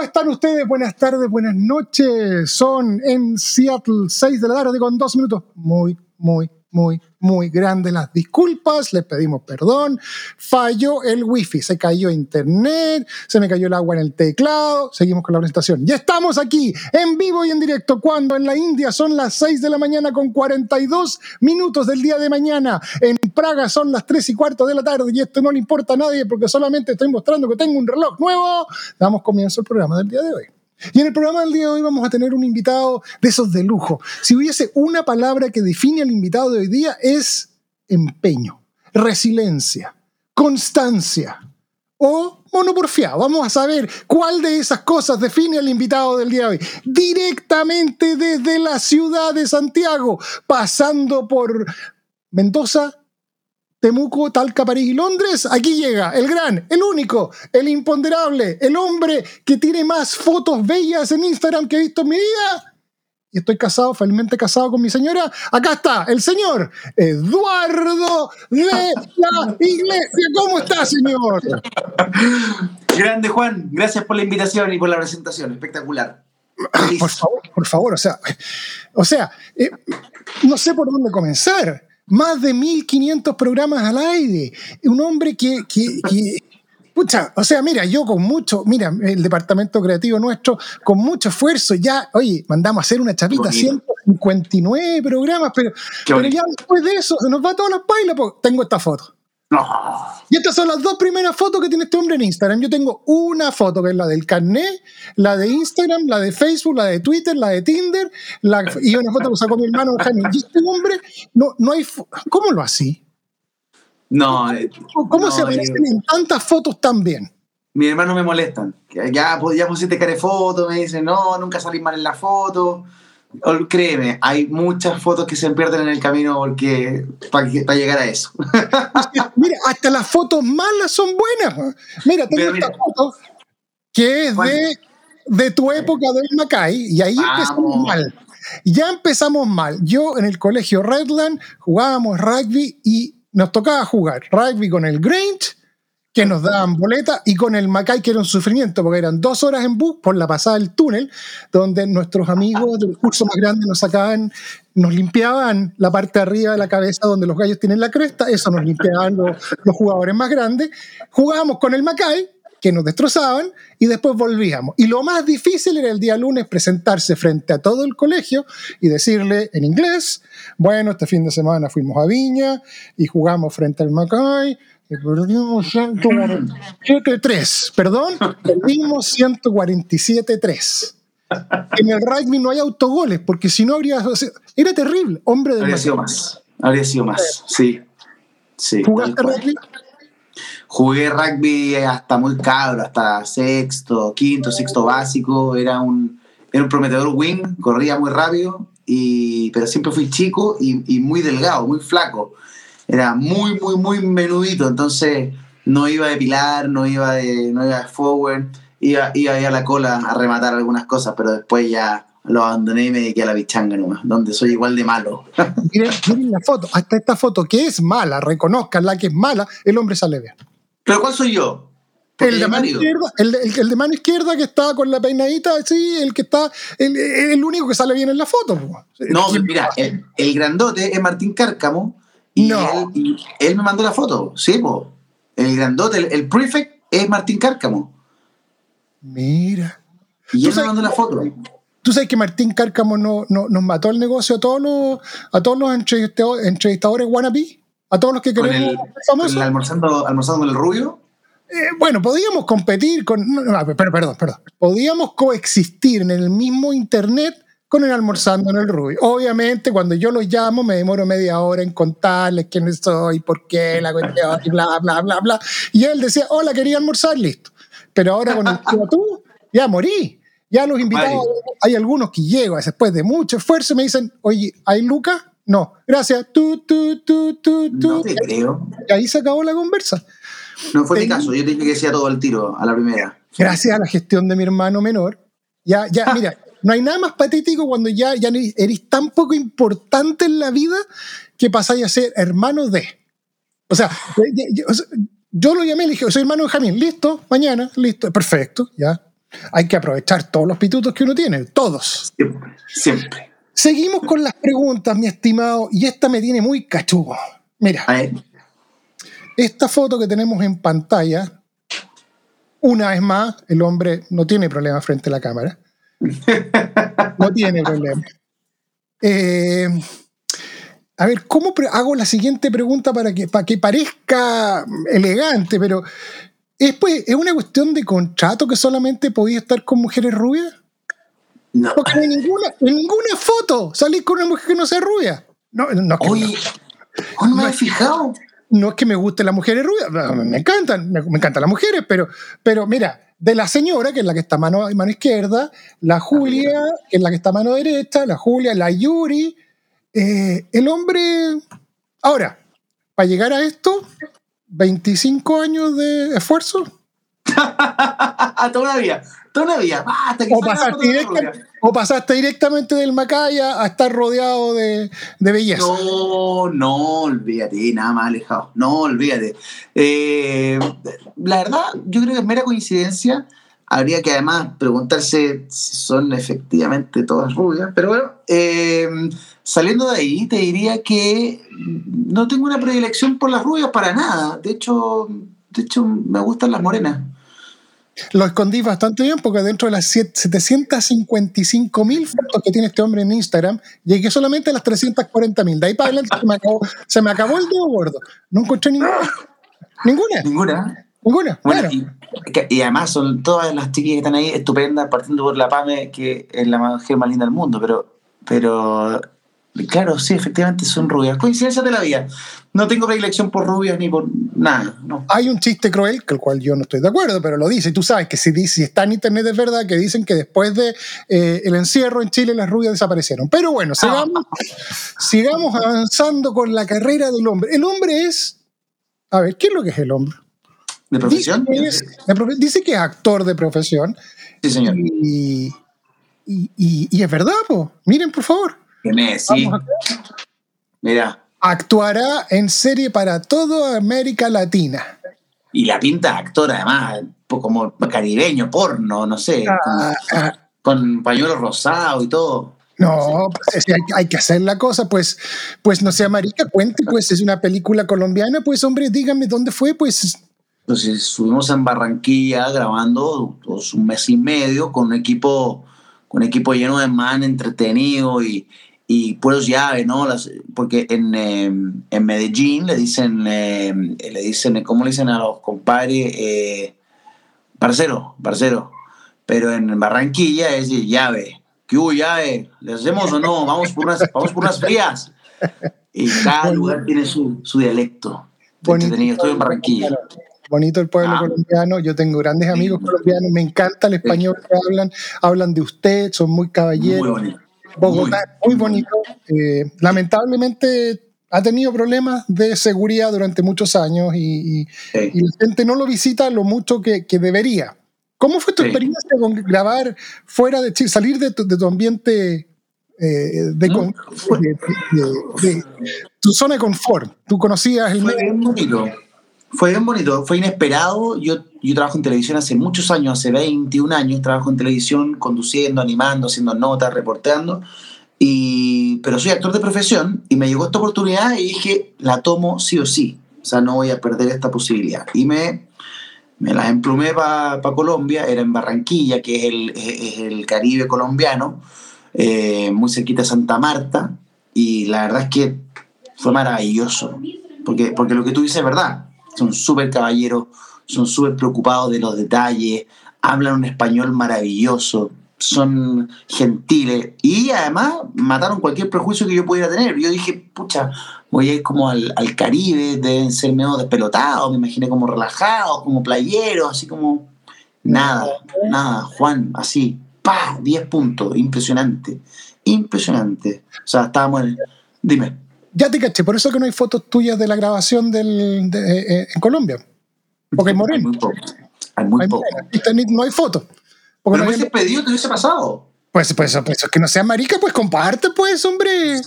¿Cómo están ustedes? Buenas tardes, buenas noches. Son en Seattle 6 de la tarde con dos minutos. Muy, muy, muy, muy grandes las disculpas. Les pedimos perdón. Falló el wifi, se cayó internet, se me cayó el agua en el teclado. Seguimos con la presentación. Ya estamos aquí en vivo y en directo cuando en la India son las 6 de la mañana con 42 minutos del día de mañana. En Praga son las 3 y cuarto de la tarde y esto no le importa a nadie porque solamente estoy mostrando que tengo un reloj nuevo. Damos comienzo al programa del día de hoy. Y en el programa del día de hoy vamos a tener un invitado de esos de lujo. Si hubiese una palabra que define al invitado de hoy día es empeño, resiliencia, constancia o monoporfia. Vamos a saber cuál de esas cosas define al invitado del día de hoy. Directamente desde la ciudad de Santiago, pasando por Mendoza, Temuco, Talca, París y Londres, aquí llega el gran, el único, el imponderable, el hombre que tiene más fotos bellas en Instagram que he visto en mi vida. Y estoy casado, felizmente casado con mi señora. Acá está el señor Eduardo de la Iglesia. ¿Cómo está, señor? Grande Juan, gracias por la invitación y por la presentación, espectacular. Por favor, por favor, o sea, o sea, eh, no sé por dónde comenzar. Más de 1500 programas al aire. Un hombre que, que, que Pucha, o sea, mira, yo con mucho, mira, el departamento creativo nuestro, con mucho esfuerzo, ya, oye, mandamos a hacer una chapita, Qué bonito. 159 programas, pero, ya después de eso, se nos va todas las bailas, tengo esta foto. No, Y estas son las dos primeras fotos que tiene este hombre en Instagram. Yo tengo una foto que es la del carnet, la de Instagram, la de Facebook, la de Twitter, la de Tinder, la, y una foto que sacó mi hermano Jaime. Y este hombre, no, no hay. ¿Cómo lo así? no. ¿Cómo no, se aparecen eh, en tantas fotos tan bien? Mis hermanos me molestan. Que Ya, ya pusiste cara de foto, me dicen, no, nunca salís mal en la foto. Créeme, hay muchas fotos que se pierden en el camino porque para llegar a eso. Mira, hasta las fotos malas son buenas. Mira, tengo esta foto que es de, de tu época del Macay y ahí empezamos mal. Ya empezamos mal. Yo en el colegio Redland jugábamos rugby y nos tocaba jugar rugby con el Grange, que nos daban boleta, y con el Macay, que era un sufrimiento, porque eran dos horas en bus por la pasada del túnel, donde nuestros amigos del curso más grande nos sacaban, nos limpiaban la parte de arriba de la cabeza donde los gallos tienen la cresta, eso nos limpiaban los, los jugadores más grandes. Jugábamos con el Macay, que nos destrozaban, y después volvíamos. Y lo más difícil era el día lunes presentarse frente a todo el colegio y decirle en inglés, bueno, este fin de semana fuimos a Viña y jugamos frente al Macay, perdimos 147-3, perdón, perdimos 147-3. En el rugby no hay autogoles, porque si no habría... era terrible, hombre del Habría sido más. Habría sido más, sí. Sí. ¿Jugaste rugby? Jugué rugby hasta muy cabro, hasta sexto, quinto, sexto básico. Era un, era un prometedor wing, corría muy rápido, y, pero siempre fui chico y, y muy delgado, muy flaco. Era muy, muy, muy menudito, entonces no iba de pilar, no iba de, no iba de forward, iba, iba a la cola a rematar algunas cosas, pero después ya lo abandoné y me dediqué a la bichanga nomás, donde soy igual de malo. Miren, miren la foto, hasta esta foto que es mala, reconozcan la que es mala, el hombre sale bien. ¿Pero cuál soy yo? El de, mano izquierda, el, de, el- el de mano izquierda que está con la peinadita, sí, el que está, el, el único que sale bien en la foto. po. No, ¿Quién mira, el grandote es Martín Cárcamo y, No. él, me mandó la foto, sí, po. El grandote, el, el prefect es Martín Cárcamo Mira. y ¿Tú él me mandó la foto. Tú sabes que Martín Cárcamo no, no- nos mató el negocio a todos los, a todos los entrevistado- entrevistadores wannabe, a todos los que queremos famosos. el almorzando, almorzando con el rubio. Eh, bueno, podíamos competir con. no, no, pero, perdón, perdón. Podíamos coexistir en el mismo internet con el almorzando en el Rubio. Obviamente, cuando yo los llamo, me demoro media hora en contarles quién soy, por qué, la cuestión, y bla, bla, bla, bla. Y él decía, hola, quería almorzar, listo. pero ahora con el tú, ya morí. Ya los invitados, hay algunos que llegan después de mucho esfuerzo y me dicen, oye, ¿hay Lucas? No, gracias. Tú, tú, tú, tú, tú. No te creo. Y ahí se acabó la conversa. No fue mi caso, yo te dije que decía todo al tiro, a la primera. Gracias a la gestión de mi hermano menor. Ya, ya, mira, no hay nada más patético cuando ya, ya eres tan poco importante en la vida que pasáis a ser hermano de. O sea, yo, lo llamé, le dije, soy hermano de Jamín, listo, mañana, listo, perfecto, ya. Hay que aprovechar todos los pitutos que uno tiene, todos. Siempre. Siempre. Seguimos con las preguntas, mi estimado, y esta me tiene muy cachugo. Mira, esta foto que tenemos en pantalla, una vez más, el hombre no tiene problema frente a la cámara. No tiene problema. Eh, a ver, ¿cómo hago la siguiente pregunta para que, para que parezca elegante? Pero ¿es, pues, ¿es una cuestión de contrato que solamente podía estar con mujeres rubias? no. Porque no ninguna, en ninguna foto salís con una mujer que no sea rubia. No, no, es que- Oye, oh, no me había fijado. no es que me gusten las mujeres rubias, me me encantan, me, me encantan las mujeres, pero, pero mira, de la señora, que es la que está mano, mano izquierda, la Julia, que es la que está a mano derecha, la Julia, la Yuri, eh, el hombre... Ahora, para llegar a esto, 25 años de esfuerzo, todavía, todavía. Basta, que o pasaste, directa- o pasaste directamente del Macaya a estar rodeado de, de belleza. No, no, olvídate, nada más alejado. No, olvídate. Eh, la verdad, yo creo que es mera coincidencia. Habría que además preguntarse si son efectivamente todas rubias. Pero bueno, eh, saliendo de ahí, te diría que no tengo una predilección por las rubias para nada. De hecho, de hecho me gustan las morenas. Lo escondí bastante bien porque dentro de las siete- 755 mil fotos que tiene este hombre en Instagram, llegué solamente a las 340 mil. De ahí para adelante se me acabó, se me acabó el dedo gordo. No encontré ninguna. Ninguna, Ninguna. ninguna. Bueno, claro. y, que- y además son todas las chiquillas que están ahí estupendas, partiendo por la PAME, que es la mujer más linda del mundo, pero, pero claro, sí, efectivamente son rubias. Coincidencias de la vida. No tengo predilección por rubias ni por nada, no. Hay un chiste cruel, que el cual yo no estoy de acuerdo, pero lo dice. Y tú sabes que si, está en internet es verdad que dicen que después de eh, el encierro en Chile las rubias desaparecieron. Pero bueno, sigamos, sigamos avanzando con la carrera del hombre. El hombre es. A ver, ¿qué es lo que es el hombre? ¿De profesión? Dice que es, de profe- dice que es actor de profesión. Sí, señor. Y, y, y- y es verdad, po. miren por favor. Que Messi. Vamos Mira, Actuará en serie para toda América Latina. y la pinta de actor, además, como caribeño, porno, no sé, Ah, ah, con, con pañuelo rosado y todo. no, pues, hay, hay que hacer la cosa, pues, pues no sea marica, cuente, pues es una película colombiana, pues hombre, dígame dónde fue, pues Entonces estuvimos en Barranquilla grabando pues, un mes y medio con un equipo, con un equipo lleno de man entretenido y, y puros llaves, ¿no? Las- porque en, eh, en Medellín le dicen, eh, le dicen, ¿cómo le dicen a los compadres? Eh, parcero, parcero. Pero en Barranquilla es llave. ¿Qué hubo llave? ¿Le hacemos o no? Vamos por unas, vamos por unas frías. Y cada lugar tiene su, su dialecto. Bonito. Estoy en Barranquilla. bonito el pueblo Ah. colombiano, yo tengo grandes amigos Sí. colombianos, me encanta el español que hablan, hablan de usted, son muy caballeros. Muy bonito. Bogotá es muy bonito. Eh, lamentablemente ha tenido problemas de seguridad durante muchos años y, y- Sí. y la gente no lo visita lo mucho que, que debería. ¿Cómo fue tu Sí. experiencia con grabar fuera de Chile, salir de tu, de tu ambiente, eh, de, con- de- de- de- tu zona de confort? Tú conocías el Fue medio. bien bonito. Fue bien bonito, fue inesperado. Yo, yo trabajo en televisión hace muchos años, hace 21 años, trabajo en televisión, conduciendo, animando, haciendo notas, reporteando. Y, pero soy actor de profesión y me llegó esta oportunidad y dije, la tomo sí o sí. O sea, no voy a perder esta posibilidad. Y me, me las emplumé para Colombia, era en Barranquilla, que es el, es el Caribe colombiano, eh, muy cerquita de Santa Marta. Y la verdad es que fue maravilloso. Porque, porque lo que tú dices es verdad. Son súper caballeros, son súper preocupados de los detalles, hablan un español maravilloso, son gentiles y además mataron cualquier prejuicio que yo pudiera tener. Yo dije, pucha, voy a ir como al, al Caribe, deben ser medio despelotados, me imaginé como relajados, como playeros, así como... Nada, nada. Juan, así, pa, 10 puntos. Impresionante. Impresionante. O sea, estábamos en. Dime. Ya te caché, por eso que no hay fotos tuyas de la grabación del, de, eh, en Colombia. Porque hay Hay moreno. muy poco. Hay muy Hay poco. moreno. Y tenés- No hay fotos. Pero no hay- hubiese pedido que hubiese pasado. pues, pues, pues, que no sea marica, pues comparte, pues, hombre.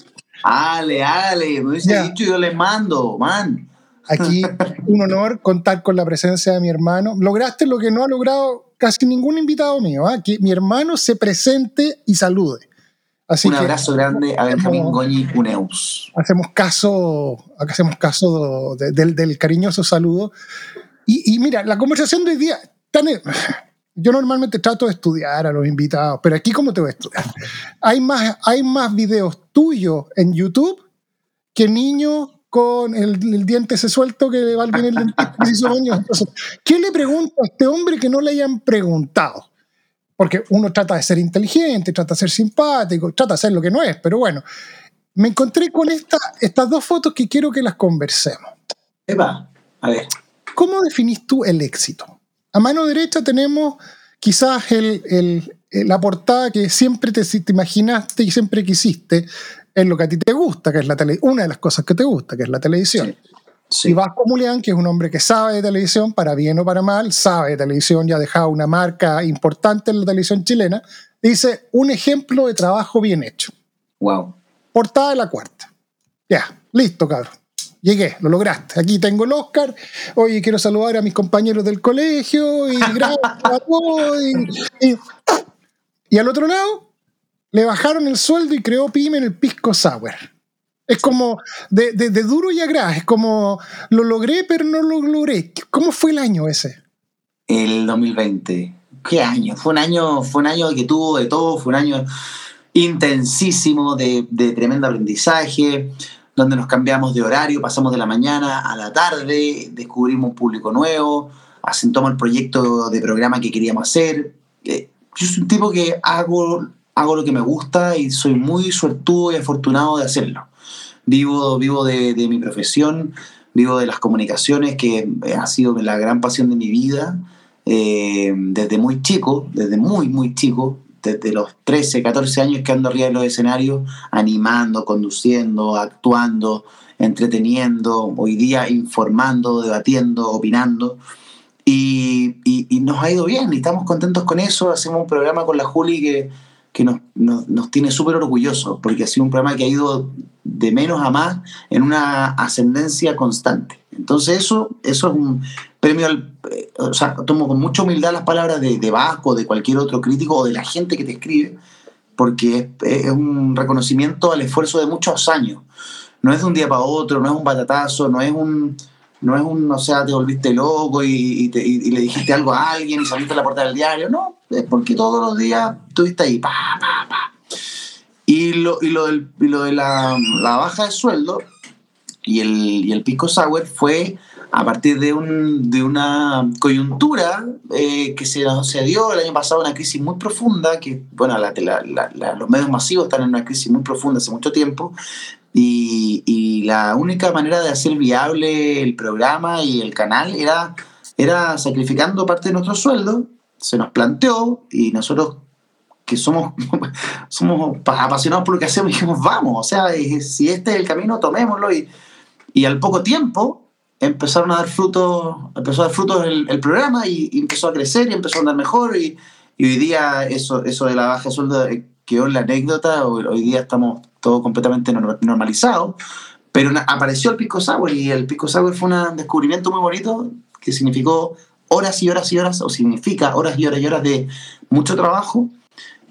Ale, ale, me hubiese Ya. dicho yo les mando, man. Aquí un honor contar con la presencia de mi hermano. Lograste lo que no ha logrado casi ningún invitado mío, ¿ah? que mi hermano se presente y salude. Así Un que abrazo grande a Benjamín Goñi Uneus. hacemos caso, hacemos caso de- del, del cariñoso saludo. Y, y mira, la conversación de hoy día, tan- yo normalmente trato de estudiar a los invitados, pero aquí cómo te voy a estudiar. Hay más, hay más videos tuyos en YouTube que niños con el, el diente ese suelto que va bien el dentista que se hizo. Entonces, ¿qué le pregunto a este hombre que no le hayan preguntado? Porque uno trata de ser inteligente, trata de ser simpático, trata de ser lo que no es, pero bueno, me encontré con esta, estas dos fotos que quiero que las conversemos. Epa, a ver. ¿Cómo definís tú el éxito? A mano derecha tenemos quizás el- el- el- la portada que siempre te, te imaginaste y siempre quisiste en lo que a ti te gusta, que es la tele, una de las cosas que te gusta, que es la televisión. Sí. Y Vasco Mulián, que es un hombre que sabe de televisión, para bien o para mal, sabe de televisión y ha dejado una marca importante en la televisión chilena, dice un ejemplo de trabajo bien hecho. Wow. Portada de la cuarta. Ya, listo, cabrón. Llegué, lo lograste. Aquí tengo el Oscar. Oye, quiero saludar a mis compañeros del colegio y gracias a todos. Y, y- y al otro lado, le bajaron el sueldo y creó Pyme en el Pisco Sour. Es como de, de- duro y a gras. Es como lo logré, pero no lo logré. ¿Cómo fue el año ese? El 2020. ¿Qué año? Fue un año, fue un año que tuvo de todo, fue un año intensísimo de, de tremendo aprendizaje, donde nos cambiamos de horario, pasamos de la mañana a la tarde, descubrimos un público nuevo, asentamos el proyecto de programa que queríamos hacer. Eh, Yo soy un tipo que hago, hago lo que me gusta y soy muy suertudo y afortunado de hacerlo. Vivo, vivo de, mi profesión, vivo de las comunicaciones, que eh, ha sido la gran pasión de mi vida. Eh, desde muy chico, desde muy, muy chico, desde los 13, 14 años que ando arriba de los escenarios, animando, conduciendo, actuando, entreteniendo, hoy día informando, debatiendo, opinando. Y- y nos ha ido bien y estamos contentos con eso. Hacemos un programa con la Juli que, que nos, nos, nos tiene súper orgullosos, porque ha sido un programa que ha ido de menos a más en una ascendencia constante. Entonces eso, eso es un premio, al, eh, o sea, tomo con mucha humildad las palabras de, de Vasco, de cualquier otro crítico o de la gente que te escribe, porque es, un reconocimiento al esfuerzo de muchos años. No es de un día para otro, no es un batatazo, no es un, no es un, o sea, te volviste loco y, te- y- y le dijiste algo a alguien y saliste a la portada del diario. No, porque todos los días estuviste ahí, pa, pa, pa. Y lo, y lo, del- y lo de la, baja de sueldo y el, y el pisco sour fue a partir de, un, de una coyuntura eh, que se, se dio el año pasado, una crisis muy profunda, que, bueno, los medios masivos están en una crisis muy profunda hace mucho tiempo, y, y la única manera de hacer viable el programa y el canal era, era sacrificando parte de nuestro sueldo, se nos planteó y nosotros que somos, somos pa- apasionados por lo que hacemos, dijimos, vamos, o sea, eh, si este es el camino, tomémoslo. Y, y al poco tiempo empezaron a dar frutos, empezó a dar frutos el, el programa y, y empezó a crecer y empezó a andar mejor. Y, y hoy día eso, eso de la baja de sueldo eh, quedó en la anécdota, hoy, día estamos todo completamente norma- normalizado. Pero apareció el Pisco Sour y el Pisco Sour fue un descubrimiento muy bonito que significó horas y horas y horas, o significa horas y horas y horas de mucho trabajo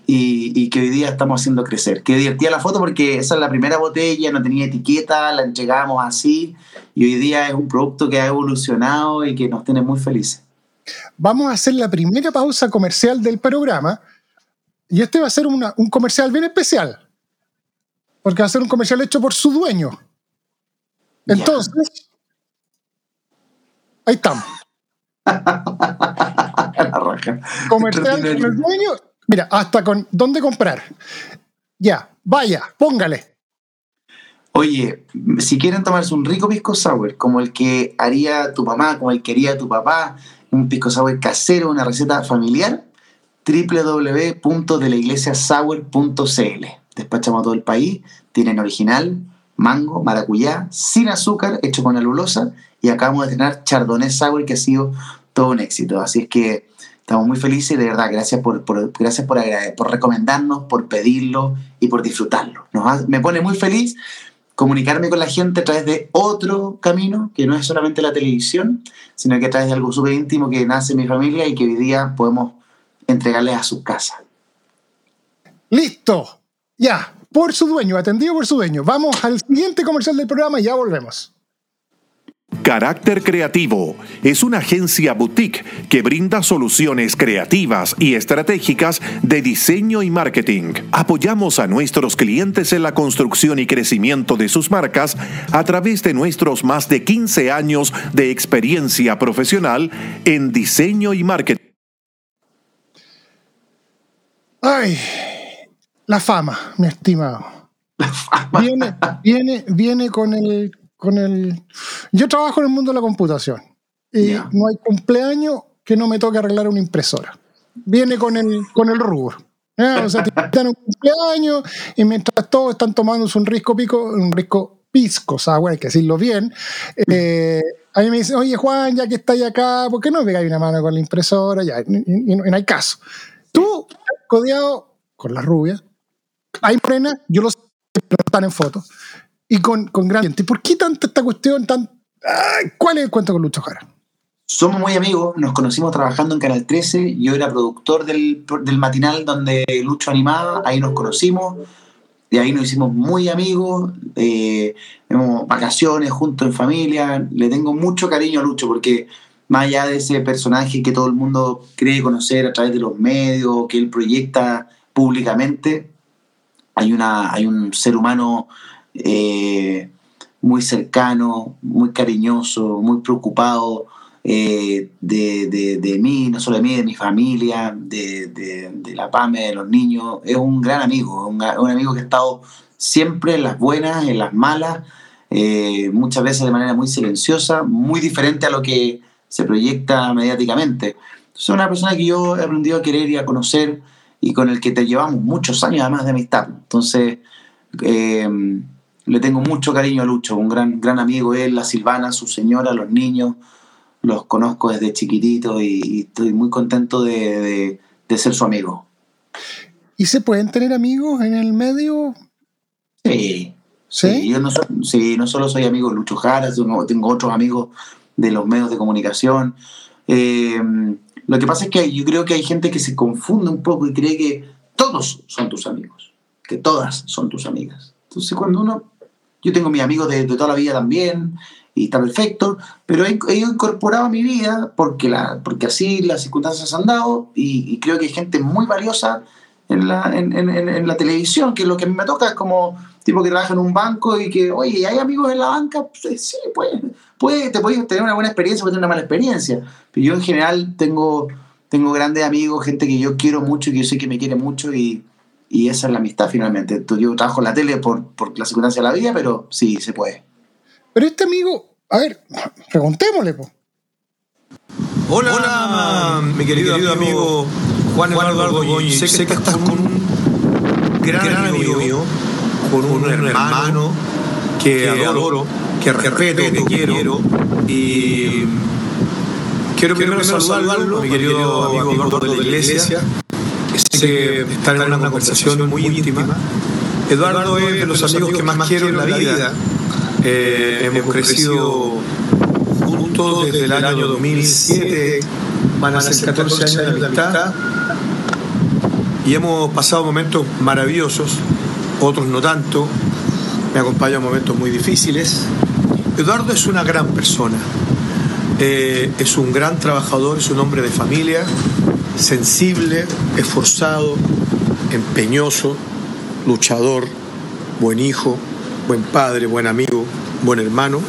y, y que hoy día estamos haciendo crecer. Qué divertida la foto porque esa es la primera botella, no tenía etiqueta, la entregamos así y hoy día es un producto que ha evolucionado y que nos tiene muy felices. Vamos a hacer la primera pausa comercial del programa. Y este va a ser una- un comercial bien especial. Porque va a ser un comercial hecho por su dueño. Entonces, ahí estamos. La raja. Comercial con el dueño. Mira, hasta con dónde comprar. Ya, vaya, póngale. Oye, si quieren tomarse un rico pisco sour, como el que haría tu mamá, como el que haría tu papá, un pisco sour casero, una receta familiar, www.delaiglesiasour.cl. Despachamos a todo el país, tienen original, mango, maracuyá, sin azúcar, hecho con alulosa, y acabamos de tener Chardonnay Sour, que ha sido todo un éxito. Así es que estamos muy felices y de verdad, gracias por, por gracias por, por, recomendarnos, por pedirlo y por disfrutarlo. Me pone muy feliz comunicarme con la gente a través de otro camino, que no es solamente la televisión, sino que a través de algo súper íntimo que nace en mi familia y que hoy día podemos entregarles a su casa. Listo, ya, por su dueño, atendido por su dueño. Vamos al siguiente comercial del programa y ya volvemos. Carácter Creativo es una agencia boutique que brinda soluciones creativas y estratégicas de diseño y marketing. Apoyamos a nuestros clientes en la construcción y crecimiento de sus marcas a través de nuestros más de 15 años de experiencia profesional en diseño y marketing. Ay, la fama, mi estimado. Viene, viene, viene con el con el... Yo trabajo en el mundo de la computación y no hay cumpleaños que no me toque arreglar una impresora. Viene con el, con el rubro. O sea, te un cumpleaños y mientras todos están tomándose un risco pico, un risco pisco, o sea, bueno, hay que decirlo bien, eh, a mí me dicen, oye Juan, ya que estáis acá, ¿por qué no pegáis una mano con la impresora? Ya, y, no hay caso. Tú, codeado con la rubia, hay frena, yo lo sé, pero están en fotos y con, con gran gente. ¿Por qué tanta esta cuestión tan... ¿Cuál es el cuento con Lucho Jara? Somos muy amigos, nos conocimos trabajando en Canal 13, yo era productor del, del matinal donde Lucho animaba, ahí nos conocimos, y ahí nos hicimos muy amigos, eh, vacaciones juntos en familia, le tengo mucho cariño a Lucho porque más allá de ese personaje que todo el mundo cree conocer a través de los medios, que él proyecta públicamente, hay, una, hay un ser humano eh, muy cercano, muy cariñoso, muy preocupado eh, de, mí, no solo de mí, de mi familia, de, la PAME, de los niños. Es un gran amigo, un, amigo que ha estado siempre en las buenas, en las malas, eh, muchas veces de manera muy silenciosa, muy diferente a lo que se proyecta mediáticamente. Es una persona que yo he aprendido a querer y a conocer y con el que te llevamos muchos años además de amistad. Entonces, le tengo mucho cariño a Lucho, un gran, gran amigo él, la Silvana, su señora, los niños, los conozco desde chiquitito y, estoy muy contento de, ser su amigo. ¿Y se pueden tener amigos en el medio? Sí. ¿Sí? yo no, no solo soy amigo de Lucho Jara, tengo otros amigos de los medios de comunicación. Eh, lo que pasa es que yo creo que hay gente que se confunde un poco y cree que todos son tus amigos, que todas son tus amigas. Entonces cuando uno yo tengo mis amigos de, toda la vida también y está perfecto, pero he, incorporado a mi vida porque, la, porque así las circunstancias han dado y, creo que hay gente muy valiosa en la, en, la televisión, que lo que a mí me toca es como tipo que trabaja en un banco y que, oye, ¿hay amigos en la banca? Pues, sí, puede, puede, te puedes tener una buena experiencia, puedes tener una mala experiencia, pero yo en general tengo, tengo grandes amigos, gente que yo quiero mucho y que yo sé que me quiere mucho y, y esa es la amistad finalmente. Yo trabajo en la tele por, por la circunstancia de la vida, pero sí, se puede. Pero este amigo, a ver, preguntémosle. Hola, Hola, mi querido, amigo, Juan Eduardo Argoñi. Sé, sé, que estás con un gran, amigo mío, con un, hermano que, adoro, que respeto, que quiero. Y quiero primero saludarlo, mi querido amigo Eduardo de la Iglesia. Sé que estar en una conversación muy íntima. Eduardo es de los amigos que más quiero en la vida. Eh, hemos crecido juntos desde el año 2007, van a ser 14 años de amistad. Y hemos pasado momentos maravillosos, otros no tanto. Me acompañan momentos muy difíciles. Eduardo es una gran persona. Eh, es un gran trabajador, es un hombre de familia, sensible, esforzado, empeñoso, luchador, buen hijo, buen padre, buen amigo, buen hermano,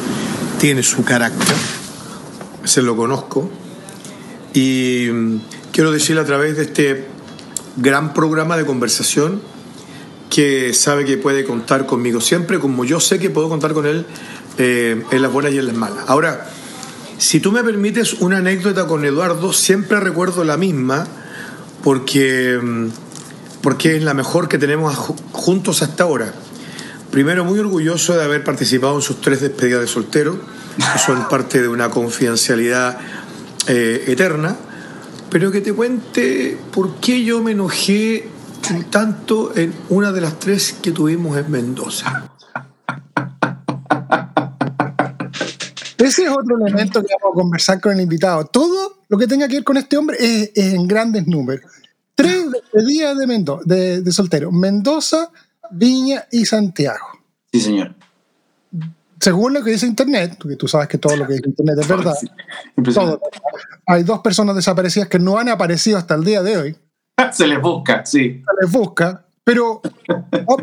tiene su carácter, se lo conozco y mm, quiero decirle a través de este gran programa de conversación que sabe que puede contar conmigo siempre, como yo sé que puedo contar con él eh, en las buenas y en las malas. Ahora, Si tú me permites una anécdota con Eduardo, siempre recuerdo la misma porque, mm, porque es la mejor que tenemos juntos hasta ahora. Primero, muy orgulloso de haber participado en sus tres despedidas de soltero, que son parte de una confidencialidad eh, eterna, pero que te cuente por qué yo me enojé tanto en una de las tres que tuvimos en Mendoza. Ese es otro elemento que vamos a conversar con el invitado. Todo lo que tenga que ver con este hombre es, en grandes números. Tres días de, Mendoza, de, soltero. Mendoza, Viña y Santiago. Sí, señor. Según lo que dice Internet, porque tú sabes que todo lo que dice Internet es verdad, hay dos personas desaparecidas que no han aparecido hasta el día de hoy. Se les busca, sí. Se les busca. Pero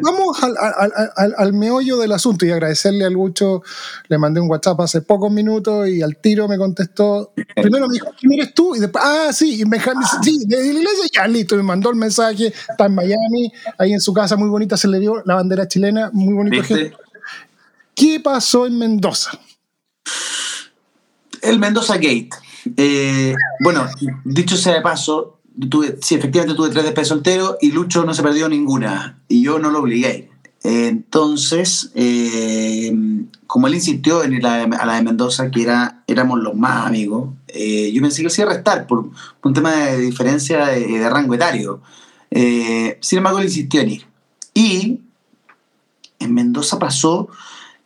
vamos al, meollo del asunto y agradecerle al Gucho. Le mandé un WhatsApp hace pocos minutos y al tiro me contestó. Primero me dijo, ¿quién eres tú? Y después, ah, sí, y me, sí, de la iglesia, ya listo. Me mandó el mensaje. Está en Miami, ahí en su casa, muy bonita, se le dio la bandera chilena, muy bonito. ¿Qué pasó en Mendoza? El Mendoza Gate. Eh, bueno, dicho sea de paso, tuve, sí, efectivamente tuve tres de soltero y Lucho no se perdió ninguna y yo no lo obligué. Entonces, eh, como él insistió en ir a la de Mendoza, que era, éramos los más amigos, eh, yo pensé que a restar por, un tema de diferencia de, rango etario. Eh, sin embargo, él insistió en ir. Y en Mendoza pasó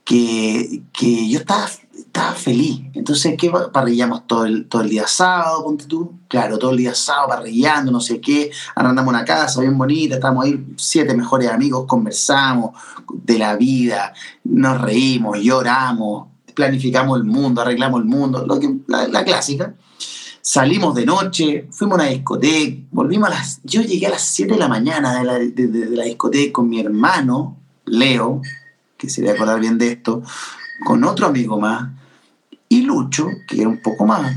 que, que yo estaba estaba feliz. Entonces, ¿qué parrillamos todo el, todo el día sábado, ponte tú? Claro, todo el día sábado parrillando, no sé qué. Arrendamos una casa bien bonita, estamos ahí siete mejores amigos, conversamos de la vida, nos reímos, lloramos, planificamos el mundo, arreglamos el mundo, lo que, la, clásica. Salimos de noche, fuimos a una discoteca, volvimos a las... Yo llegué a las 7 de la mañana de la, de, la discoteca con mi hermano, Leo, que se debe acordar bien de esto, con otro amigo más, y Lucho, que era un poco más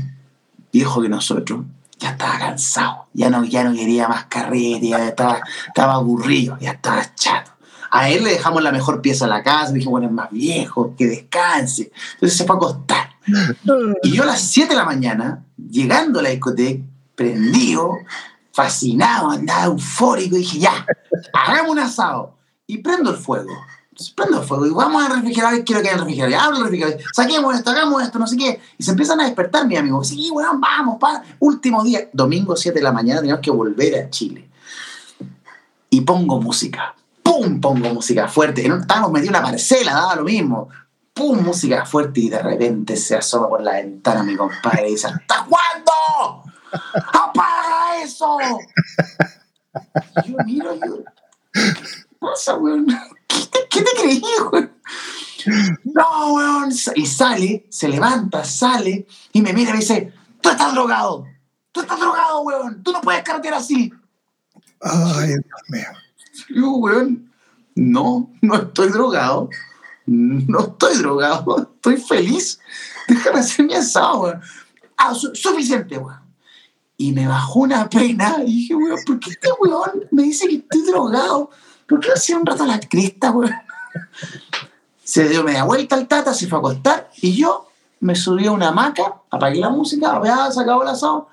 viejo que nosotros, ya estaba cansado, ya no, ya no quería más carrera, ya estaba, estaba aburrido, ya estaba chato. A él le dejamos la mejor pieza de la casa, dije, bueno, es más viejo, que descanse. Entonces se fue a acostar. Y yo a las 7 de la mañana, llegando a la discoteca, prendido, fascinado, andaba eufórico, dije, ya, hagamos un asado. Y prendo el fuego prendo fuego y vamos a refrigerar, quiero que haya el refrigerador, abro el refrigerador, saquemos esto, hagamos esto, no sé qué. Y se empiezan a despertar, mi amigo. Sí, bueno, vamos, pa. Último día, domingo 7 de la mañana, tenemos que volver a Chile. Y pongo música. ¡Pum! Pongo música fuerte. Estábamos metidos en una parcela, daba lo mismo. ¡Pum! Música fuerte y de repente se asoma por la ventana mi compadre y dice, ¿hasta cuándo? ¡Apaga eso! Y yo miro, yo, ¿qué pasa, weón? ¿Qué te, creí, güey? No, weón. Y sale, se levanta, sale y me mira y me dice: Tú estás drogado. Tú estás drogado, weón. Tú no puedes carretear así. Ay, Dios mío. Yo, weón, no, no estoy drogado. No estoy drogado. Estoy feliz. Déjame hacer mi asado, weón. Ah, suficiente, weón. Y me bajó una pena y dije, weón, ¿por qué este weón me dice que estoy drogado? ¿Por qué hacía un rato la crista, güey? Se dio media vuelta al tata, se fue a acostar y yo me subí a una hamaca, apagué la música, se acabó el asado,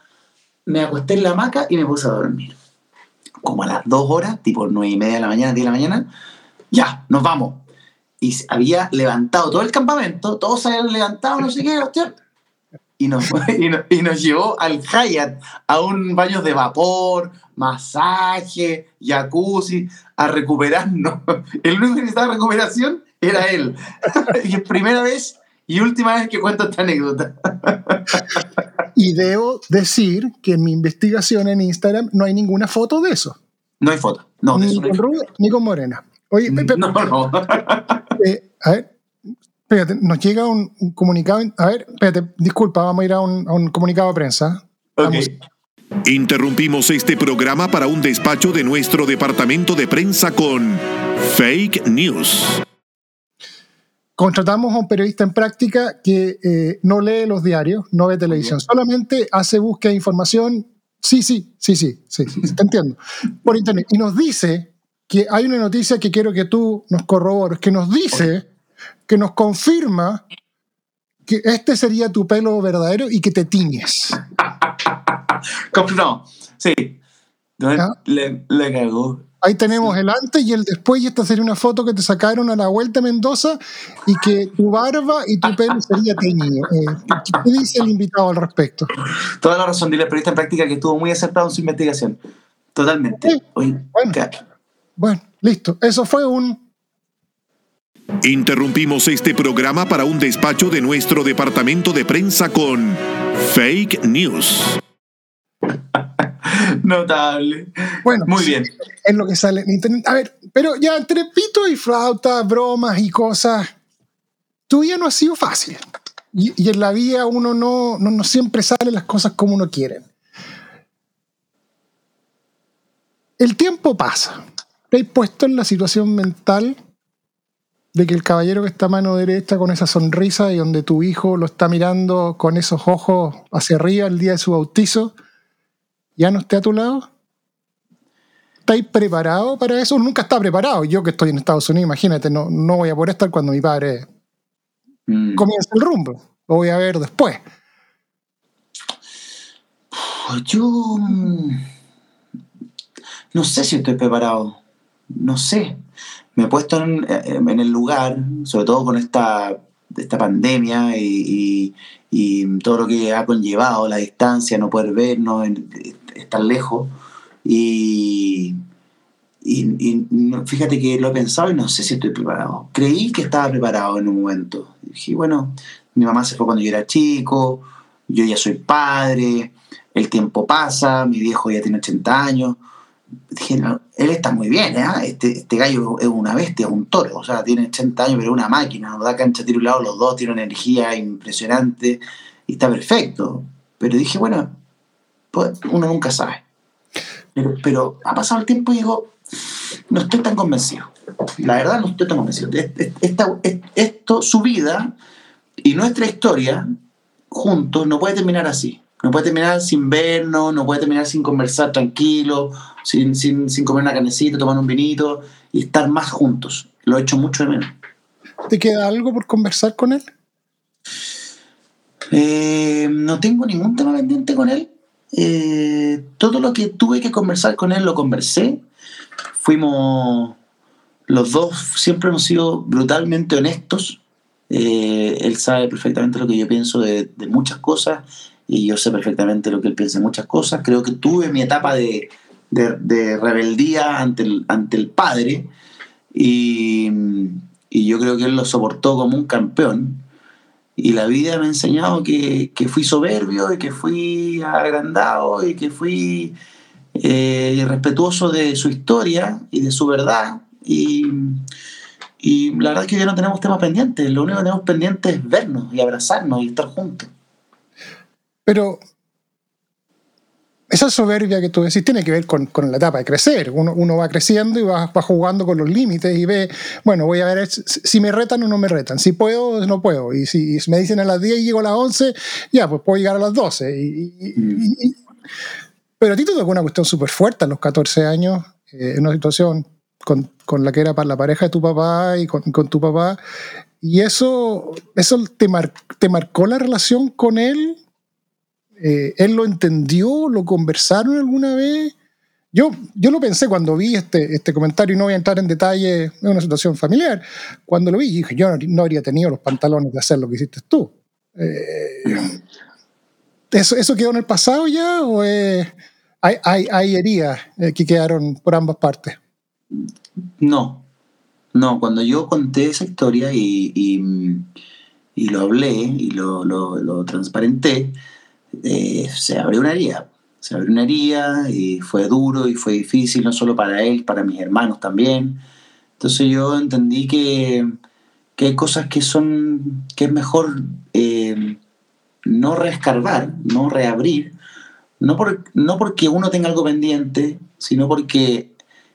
me acosté en la hamaca y me puse a dormir. Como a las dos horas, tipo nueve y media de la mañana, diez de la mañana, ya, nos vamos. Y había levantado todo el campamento, todos se habían levantado, no sé qué, hostia, y nos, y, nos, llevó al Hyatt a un baño de vapor, masaje, jacuzzi, a recuperarnos. El único que necesitaba recuperación era él. y es primera vez y última vez que cuento esta anécdota. y debo decir que en mi investigación en Instagram no hay ninguna foto de eso. No hay foto. No, ni, con Rubio, ni con Morena. Oye, Pepe, no, no. Eh, a ver, Espérate, nos llega un, comunicado. A ver, espérate, disculpa, vamos a ir a un, comunicado de prensa. Interrumpimos este programa para un despacho de nuestro departamento de prensa con Fake News. Contratamos a un periodista en práctica que eh, no lee los diarios, no ve televisión, solamente hace búsqueda de información. Sí, sí, sí, sí, sí, sí, te entiendo. Por internet. Y nos dice que hay una noticia que quiero que tú nos corrobores, que nos dice que nos confirma que este sería tu pelo verdadero y que te tiñes. No, sí. ¿Ya? Le, le cagó. Ahí tenemos el antes y el después, y esta sería una foto que te sacaron a la vuelta a Mendoza y que tu barba y tu pelo sería teñido. Eh, ¿Qué dice el invitado al respecto? Toda la razón, dile al periodista en práctica que estuvo muy acertado en su investigación. Totalmente. Sí. Oye, Bueno. Bueno, listo. Eso fue un Interrumpimos este programa para un despacho de nuestro departamento de prensa con Fake News. notable. Bueno, Muy bien. es lo que sale en internet. A ver, pero ya entre pito y flauta, bromas y cosas, tu vida no ha sido fácil. Y, y en la vida uno no, no, no siempre salen las cosas como uno quiere. El tiempo pasa. Te has puesto en la situación mental de que el caballero que está a mano derecha con esa sonrisa y donde tu hijo lo está mirando con esos ojos hacia arriba el día de su bautizo, ya no esté a tu lado? ¿Estáis preparado para eso? Nunca está preparado. Yo que estoy en Estados Unidos, imagínate, no, no voy a poder estar cuando mi padre Mm. comienza el rumbo. Lo voy a ver después. Yo mm, no sé si estoy preparado. No sé. Me he puesto en, en el lugar, sobre todo con esta, esta pandemia y, y- todo lo que ha conllevado, la distancia, no poder vernos, estar lejos. Y, y, fíjate que lo he pensado y no sé si estoy preparado. Creí que estaba preparado en un momento. Dije, bueno, mi mamá se fue cuando yo era chico, yo ya soy padre, el tiempo pasa, mi viejo ya tiene 80 años. Dije, no, él está muy bien, ¿eh? este, este gallo es una bestia, es un toro, o sea, tiene 80 años, pero una máquina, da cancha tiro un lado los dos, tiene una energía impresionante y está perfecto. Pero dije, bueno, pues, uno nunca sabe. Pero, pero ha pasado el tiempo y digo, no estoy tan convencido. La verdad, no estoy tan convencido. Es- es- esta- es- esto, su vida y nuestra historia juntos no puede terminar así. No puede terminar sin vernos, no puede terminar sin conversar tranquilo, sin, sin, sin comer una carnecita, tomar un vinito y estar más juntos. Lo he hecho mucho de menos. ¿Te queda algo por conversar con él? Eh, no tengo ningún tema pendiente con él. Eh, todo lo que tuve que conversar con él lo conversé. Fuimos los dos, siempre hemos sido brutalmente honestos. Eh, él sabe perfectamente lo que yo pienso de, de muchas cosas y yo sé perfectamente lo que él piensa de muchas cosas. Creo que tuve mi etapa de, de- rebeldía ante el, ante el padre y, y yo creo que él lo soportó como un campeón. Y la vida me ha enseñado que, que fui soberbio y que fui agrandado y que fui eh, irrespetuoso de su historia y de su verdad. Y, y la verdad es que ya no tenemos temas pendientes. Lo único que tenemos pendiente es vernos y abrazarnos y estar juntos. Pero esa soberbia que tú decís tiene que ver con, con la etapa de crecer. Uno, uno va creciendo y va, va jugando con los límites y ve, bueno, voy a ver si me retan o no me retan. Si puedo o no puedo. Y si me dicen a las 10 y llego a las 11, ya, pues puedo llegar a las 12. Y, y- y- y- pero a ti te tocó una cuestión súper fuerte a los 14 años, eh, en una situación con, con la que era para la pareja de tu papá y con, con tu papá. Y eso, eso te, mar- te marcó la relación con él. Eh, ¿Él lo entendió? ¿Lo conversaron alguna vez? Yo, yo lo pensé cuando vi este, este comentario y no voy a entrar en detalle, es una situación familiar. Cuando lo vi, dije, yo no, no habría tenido los pantalones de hacer lo que hiciste tú. Eh, ¿eso, ¿Eso quedó en el pasado ya o es- hay, hay, hay heridas eh, que quedaron por ambas partes? No, no, cuando yo conté esa historia y, y- y lo hablé y lo, lo- lo transparenté, eh, se abrió una herida. Se abrió una herida y fue duro y fue difícil, no solo para él, para mis hermanos también. Entonces yo entendí que, que hay cosas que son, que es mejor eh, no reescarbar, no reabrir, no, por, no porque uno tenga algo pendiente, sino porque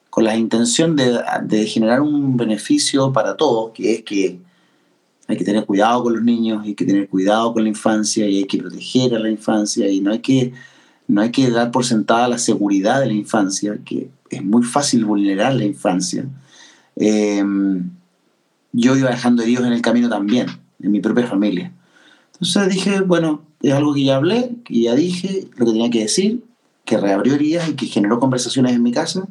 con la intención de, de generar un beneficio para todos, que es que hay que tener cuidado con los niños, hay que tener cuidado con la infancia y hay que proteger a la infancia y no hay que, no hay que dar por sentada la seguridad de la infancia, que es muy fácil vulnerar la infancia. Eh, yo iba dejando heridos en el camino también, en mi propia familia. Entonces dije, bueno, es algo que ya hablé, que ya dije, lo que tenía que decir, que reabrió heridas y que generó conversaciones en mi casa.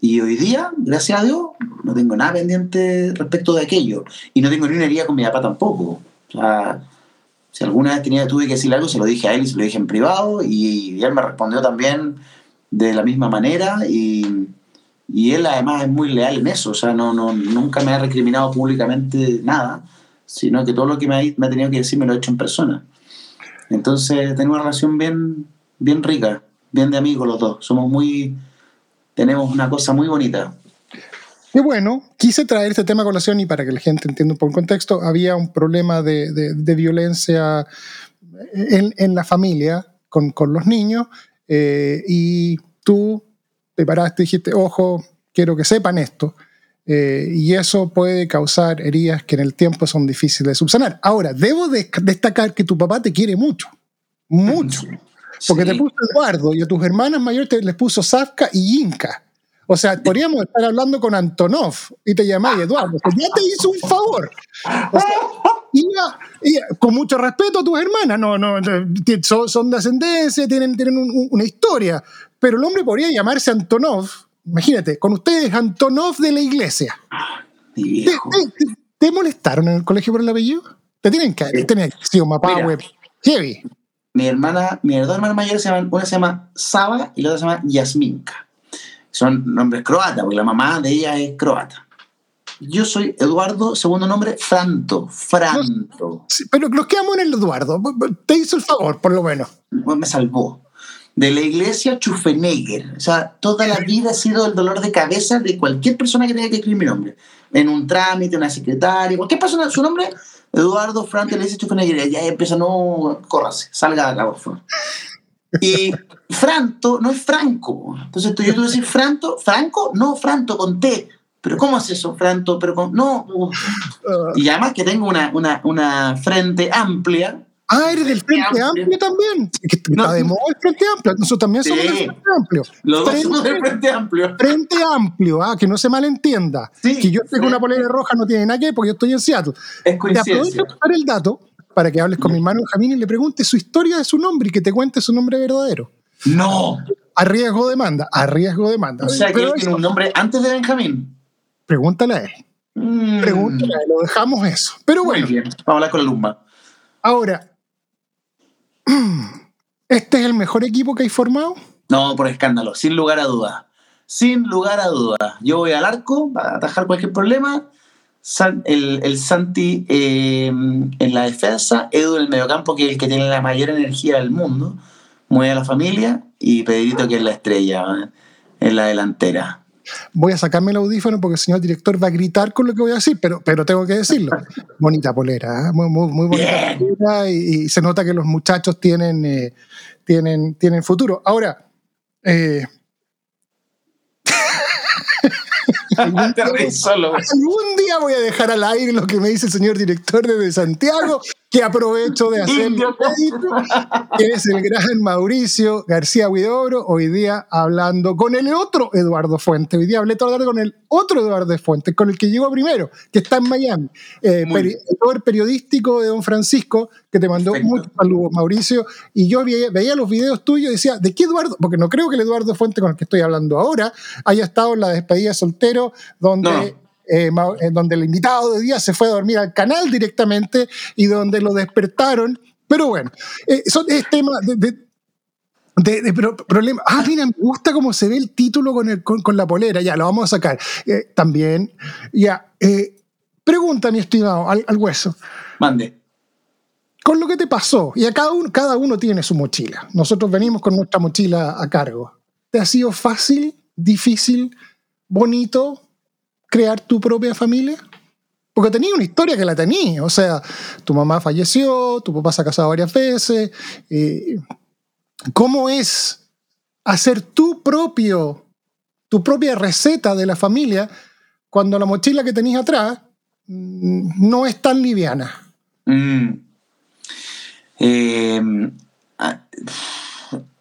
Y hoy día, gracias a Dios, no tengo nada pendiente respecto de aquello. Y no tengo ni una herida con mi papá tampoco. O sea, si alguna vez tenía, tuve que decirle algo, se lo dije a él y se lo dije en privado. Y, él me respondió también de la misma manera. Y, y, él además es muy leal en eso. O sea, no, no, nunca me ha recriminado públicamente nada, sino que todo lo que me ha, me ha tenido que decir me lo ha hecho en persona. Entonces, tengo una relación bien, bien rica, bien de amigos los dos. Somos muy tenemos una cosa muy bonita. Y bueno, quise traer este tema a colación y para que la gente entienda un poco el contexto, había un problema de, de, violencia en, en, la familia con, con los niños eh, y tú te paraste y dijiste, ojo, quiero que sepan esto. Eh, y eso puede causar heridas que en el tiempo son difíciles de subsanar. Ahora, debo destacar que tu papá te quiere mucho, mucho. Porque te puso Eduardo y a tus hermanas mayores te, les puso Safka y Inca. O sea, podríamos estar hablando con Antonov y te llamáis Eduardo. ya te hizo un favor. y, con mucho respeto a tus hermanas, no, no, son, son de ascendencia, tienen, tienen una historia. Pero el hombre podría llamarse Antonov. Imagínate, con ustedes, Antonov de la iglesia. ¿Te, molestaron en el colegio por el apellido? Te tienen que haber sido mapá web. Heavy mi hermana, mis dos hermanas mayores se llaman, una se llama Saba y la otra se llama Yasminka. Son nombres croatas, porque la mamá de ella es croata. Yo soy Eduardo, segundo nombre, Franto. Franto. pero los quedamos en el Eduardo. Te hizo el favor, por lo menos. me salvó. De la iglesia Chufenegger. O sea, toda la vida ha sido el dolor de cabeza de cualquier persona que tenga que escribir mi nombre. En un trámite, una secretaria, cualquier persona, su nombre Eduardo Frank le dice y ya empieza, no, corrase, salga de la por Y Franto no es Franco. Entonces yo tuve que decir Franto, Franco, no, Franto con T. Pero ¿cómo es eso, Franto? Pero con, no. Y además que tengo una, una, una frente amplia, Ah, eres del Frente Amplio, también. Que está de moda el Frente Amplio. Nosotros también somos del Frente Amplio. Los dos somos del Frente Amplio. Frente Amplio, ah, que no se malentienda. que yo tengo una polera roja no tiene nada que ver porque yo estoy en Seattle. Es coincidencia. Te aprovecho para el dato para que hables con mi hermano Benjamín y le preguntes su historia de su nombre y que te cuente su nombre verdadero. No. A riesgo de demanda, a riesgo de demanda. O sea, que él tiene un nombre antes de Benjamín. Pregúntale a él. Mm. Pregúntale a él, lo dejamos eso. Pero bueno. Muy bien, vamos a hablar con la Lumba. Ahora, ¿Este es el mejor equipo que hay formado? No, por escándalo, sin lugar a dudas. Sin lugar a dudas. Yo voy al arco para atajar cualquier problema. el, Santi eh, en la defensa, Edu en el mediocampo, que es el que tiene la mayor energía del mundo, mueve a la familia, y Pedrito, que es la estrella eh, en la delantera voy a sacarme el audífono porque el señor director va a gritar con lo que voy a decir, pero, pero tengo que decirlo. bonita polera, ¿eh? muy, muy, bonita polera y, se nota que los muchachos tienen, eh, tienen, tienen futuro. Ahora, eh, algún, día voy a dejar al aire lo que me dice el señor director desde Santiago que aprovecho de hacer que es el gran Mauricio García Huidobro, hoy día hablando con el otro Eduardo Fuente. Hoy día hablé toda la tarde con el otro Eduardo Fuente, con el que llegó primero, que está en Miami. Eh, el periodístico de Don Francisco, que te mandó muchos saludos, Mauricio. Y yo veía, los videos tuyos y decía, ¿de qué Eduardo? Porque no creo que el Eduardo Fuente con el que estoy hablando ahora haya estado en la despedida soltero, donde... Eh, donde el invitado de día se fue a dormir al canal directamente y donde lo despertaron. Pero bueno, eh, son, es tema de, de problema. Ah, mira, me gusta cómo se ve el título con, el, con, la polera. Ya, lo vamos a sacar. Eh, también, ya. pregunta, mi estimado, al, hueso. Mande. Con lo que te pasó, y a cada uno, cada uno tiene su mochila. Nosotros venimos con nuestra mochila a cargo. ¿Te ha sido fácil, difícil, bonito? crear tu propia familia? Porque tenía una historia que la tenía. O sea, tu mamá falleció, tu papá se ha casado varias veces. Eh, ¿Cómo es hacer tu propio, tu propia receta de la familia cuando la mochila que tenías atrás mm, no es tan liviana? Mm. Eh, ah,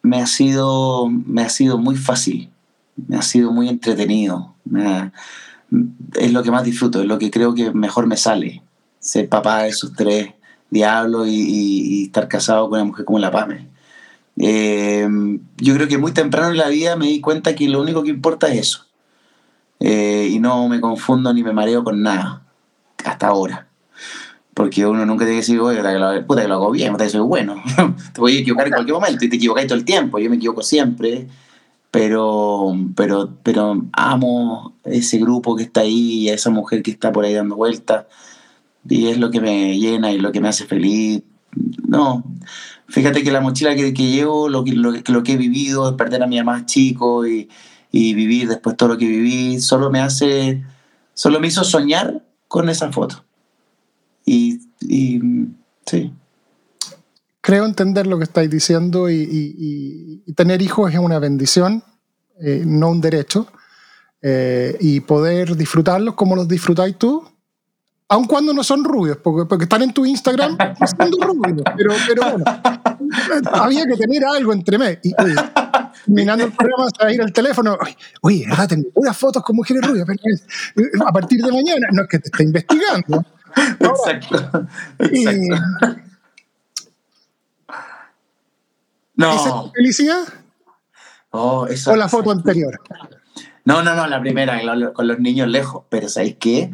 me, ha sido, me ha sido muy fácil, ha sido muy entretenido. Es lo que más disfruto, es lo que creo que mejor me sale. Ser papá de esos tres diablo y, estar casado con una mujer como la Pame. Eh, yo creo que muy temprano en la vida me di cuenta que lo único que importa es eso. Eh, y no me confundo ni me mareo con nada, hasta ahora. Porque uno nunca tiene que decir, oye, puta, que lo, puta, que lo hago bien, puta, que soy bueno. te voy a equivocar en cualquier momento y te equivocáis todo el tiempo. Yo me equivoco siempre, pero, pero, pero amo ese grupo que está ahí y a esa mujer que está por ahí dando vueltas. Y es lo que me llena y lo que me hace feliz. No, fíjate que la mochila que, que llevo, lo que, lo, lo que he vivido, perder a mi mamá chico y, y vivir después todo lo que viví, solo me hace, solo me hizo soñar con esa foto. Y, y sí, Creo entender lo que estáis diciendo y, y- y- tener hijos es una bendición, eh, no un derecho. Eh, y poder disfrutarlos como los disfrutáis tú, aun cuando no son rubios, porque, porque están en tu Instagram siendo rubios. Pero, pero bueno, había que tener algo entre medio. Y, oye, terminando el programa, se va a ir al teléfono. Oye. Tengo unas fotos con mujeres rubias. pero es- a partir de mañana, no es que te esté investigando. exacto. Y, exacto. ¿Esa es tu No, felicidad? oh, eso, ¿O la foto anterior? No, no, no, la primera, con los niños lejos. Pero ¿sabéis qué?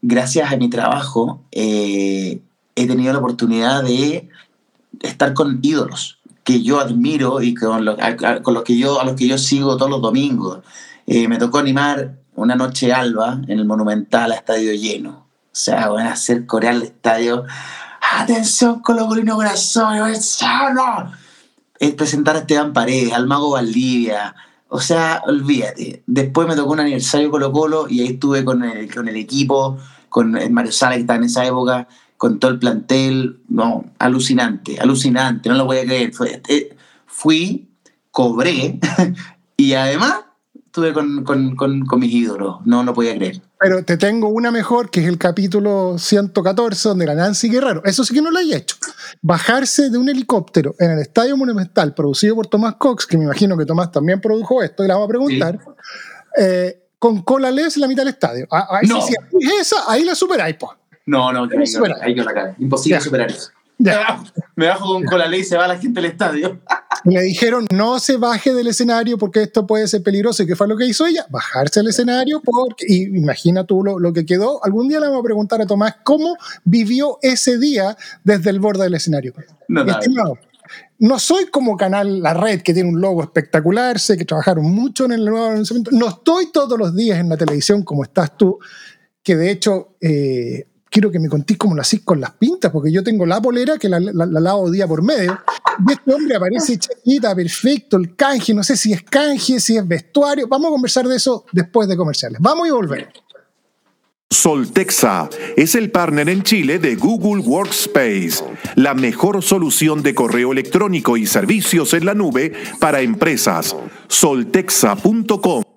Gracias a mi trabajo eh, he tenido la oportunidad de estar con ídolos que yo admiro y con, lo- a- a- con los que yo, a los que yo sigo todos los domingos. Eh, me tocó animar una noche alba en el Monumental a estadio lleno. O sea, van a hacer corear el estadio. ¡Atención, Colo Colino Corazón! ¡No! Es presentar a Esteban Paredes, al Mago Valdivia. O sea, olvídate. Después me tocó un aniversario Colo Colo y ahí estuve con el, con el equipo, con el Mario Sala que estaba en esa época, con todo el plantel. No, alucinante, alucinante, no lo voy a creer. Eh, fui, cobré y además estuve con, con, con, con mis ídolos. No lo podía creer. Pero te tengo una mejor, que es el capítulo 114, donde la Nancy Guerrero, eso sí que no lo he hecho, bajarse de un helicóptero en el Estadio Monumental, producido por Tomás Cox, que me imagino que Tomás también produjo esto, y la vamos a preguntar, eh, con cola les en la mitad del estadio. Ah, Ahí sí, No. sí, ahí es esa, ahí la superáis, po. No, no, que ¿Cómo ahí, ahí yo la cagué. Imposible Ya. superar eso. Me bajo, con cola ley y se va la gente del estadio. Le dijeron, no se baje del escenario porque esto puede ser peligroso. ¿Y qué fue lo que hizo ella? Bajarse del escenario porque, y imagina tú lo, lo que quedó. Algún día le vamos a preguntar a Tomás cómo vivió ese día desde el borde del escenario. Notable. Estimado, no soy como Canal La Red, que tiene un logo espectacular, sé que trabajaron mucho en el nuevo lanzamiento. No estoy todos los días en la televisión como estás tú, que de hecho eh, quiero que me contís cómo lo hacís con las pintas, porque yo tengo la polera que la, la, la lavo día por medio, y este hombre aparece chiquita, perfecto, el canje, no sé si es canje, si es vestuario. Vamos a conversar de eso después de comerciales. Vamos y volvemos. Soltexa es el partner en Chile de Google Workspace, la mejor solución de correo electrónico y servicios en la nube para empresas. Soltexa.com.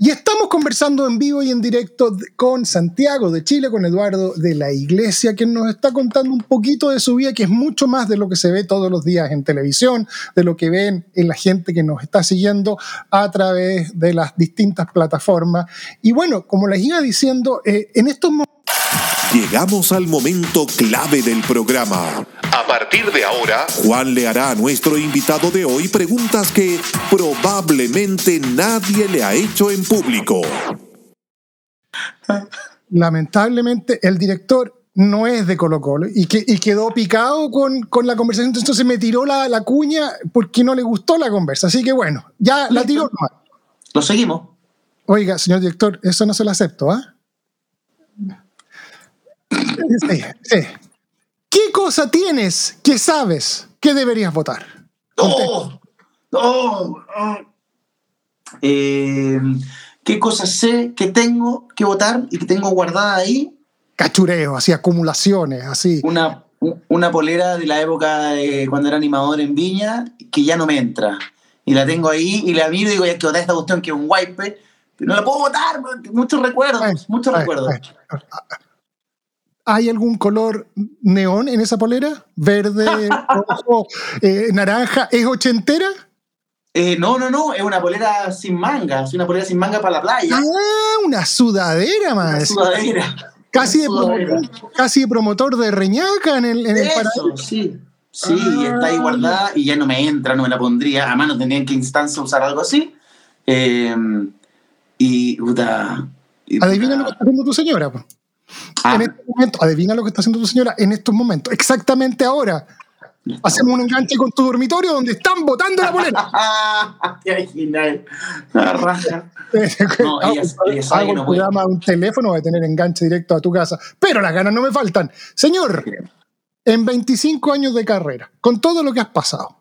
Y estamos conversando en vivo y en directo con Santiago de Chile, con Eduardo de la Iglesia, que nos está contando un poquito de su vida, que es mucho más de lo que se ve todos los días en televisión, de lo que ven en la gente que nos está siguiendo a través de las distintas plataformas. Y bueno, como les iba diciendo, eh, en estos momentos Llegamos al momento clave del programa. A partir de ahora, Juan le hará a nuestro invitado de hoy preguntas que probablemente nadie le ha hecho en público. lamentablemente el director no es de Colo Colo y, que, y quedó picado con, con la conversación, entonces me tiró la, la cuña porque no le gustó la conversa. Así que bueno, ya la tiró. Lo seguimos. Oiga, señor director, eso no se lo acepto, ¿ah? Sí, sí. ¿Qué cosa tienes que sabes que deberías votar? ¡Oh! oh. Eh, ¿Qué cosas sé que tengo que votar y que tengo guardada ahí? Cachureo, así, acumulaciones, así. Una, una polera de la época de cuando era animador en Viña que ya no me entra. Y la tengo ahí y la miro y digo, ya que votar esta cuestión que es un wipe, pero no la puedo votar, muchos recuerdos, muchos recuerdos. Ay. ¿Hay algún color neón en esa polera? ¿Verde, rojo, eh, naranja? ¿Es ochentera? Eh, no, no, no, es una polera sin manga, es una polera sin manga para la playa. Ah, una sudadera una más. sudadera. Casi de, promotor, casi de promotor de Reñaca en el, en Eso, sí. Sí, Ah. está ahí guardada y ya no me entra, no me la pondría. Además, no tenía en qué instancia usar algo así. Eh, y, puta. Adivina lo que está haciendo tu señora. Ah, En este momento, adivina lo que está haciendo tu señora en estos momentos. Exactamente ahora. Hacemos un enganche con tu dormitorio donde están botando la polera. Qué original. La raja. No, ella- ella sabe hago que no puede. programa un teléfono de tener enganche directo a tu casa. Pero las ganas no me faltan. Señor, en 25 años de carrera, con todo lo que has pasado,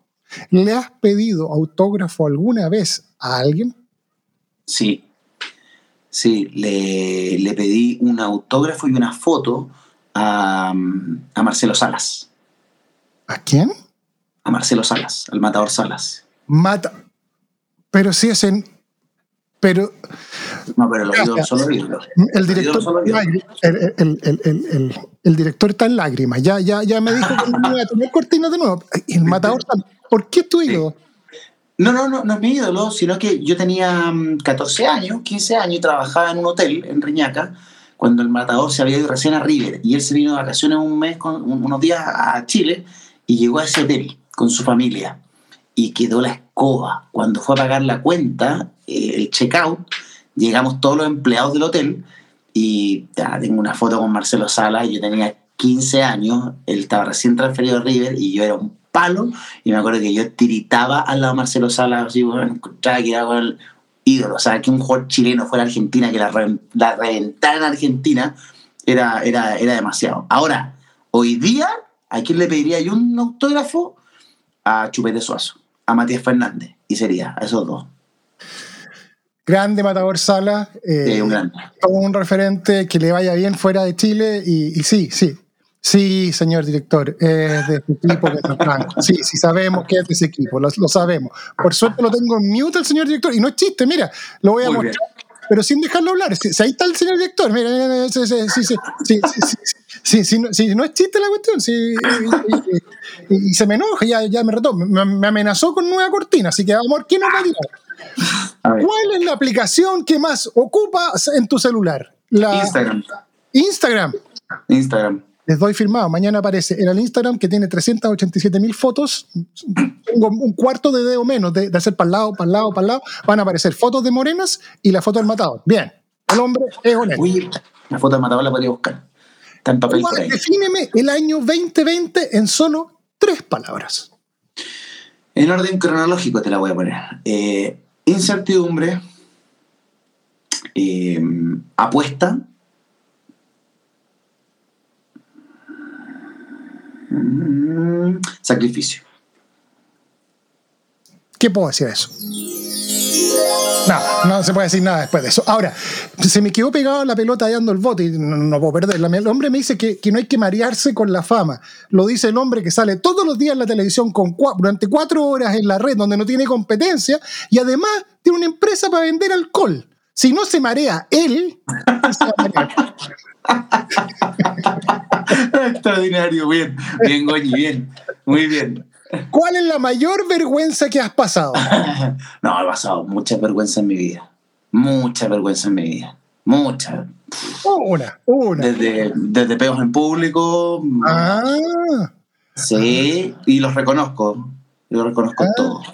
¿le has pedido autógrafo alguna vez a alguien? Sí. Sí, le, le pedí un autógrafo y una foto a, a Marcelo Salas. ¿A quién? A Marcelo Salas, al matador Salas. Mata. Pero si es en. Pero No, pero son los ídolos. el director, el, director está en lágrimas. Ya, ya, ya me dijo que no iba a tener cortinas de nuevo. El matador. ¿Por qué tu ídolo? No, no, no, no es mi ídolo, sino que yo tenía mm, 14 años, 15 años y trabajaba en un hotel en Reñaca cuando el matador se había ido recién a River y él se vino de vacaciones un mes, con, un- unos días a Chile y llegó a ese hotel con su familia y quedó la escoba. Cuando fue a pagar la cuenta, eh, el checkout, llegamos todos los empleados del hotel y ya, tengo una foto con Marcelo Sala, yo tenía 15 años, él estaba recién transferido a River y yo era un palo y me acuerdo que yo tiritaba al lado de Marcelo Sala, así, bueno, encontraba que era con el ídolo, o sea, que un jugador chileno fuera a Argentina, que la, re- la reventara en Argentina, era, era, era demasiado. Ahora, hoy día, ¿a quién le pediría yo un autógrafo? A Chupete Suazo, a Matías Fernández, y sería a esos dos. Grande Matador Sala. eh, un todo un referente que le vaya bien fuera de Chile y, y sí, sí. Sí, señor director, es de su equipo que es Franco. Sí, sí sabemos que es de ese equipo, lo, lo, sabemos. Por suerte lo tengo en mute el señor director, y no es chiste, mira, lo voy a Muy mostrar, bien. pero sin dejarlo hablar. Si, ahí está el señor director, mira, mira sí, sí, sí, no, sí, no, es chiste la cuestión, y, y, y, se me enoja, ya, ya me retó, me, me, amenazó con nueva cortina, así que amor, ¿quién nos va a tirar? ¿Cuál es la aplicación que más ocupa en tu celular? La, Instagram. Instagram. Instagram. Les doy firmado. Mañana aparece en el Instagram que tiene 387 mil fotos. Tengo un cuarto de dedo menos de, de hacer para el lado, para el lado, para el lado. Van a aparecer fotos de morenas y la foto del matador. Bien. El hombre es honesto. Uy, la foto de Matador la podría buscar. En papel por ahí. Defíneme el año 2020 en solo tres palabras. En orden cronológico te la voy a poner. Eh, incertidumbre, eh, apuesta, sacrificio. ¿Qué puedo decir de eso? No, no se puede decir nada después de eso. Ahora, se me quedó pegado la pelota dando el bote y no, no puedo perderla. El hombre me dice que, que no hay que marearse con la fama. Lo dice el hombre que sale todos los días en la televisión durante cuatro horas en la red donde no tiene competencia y además tiene una empresa para vender alcohol. Si no se marea él, ¿quién se va a marear? Extraordinario, bien, bien, Goñi, bien, muy bien. ¿cuál es la mayor vergüenza que has pasado? No, he pasado mucha vergüenza en mi vida. Mucha vergüenza en mi vida. Mucha. Una, una. Desde, desde peos en público. Ah, Sí, y los reconozco. Los reconozco Ah. todos.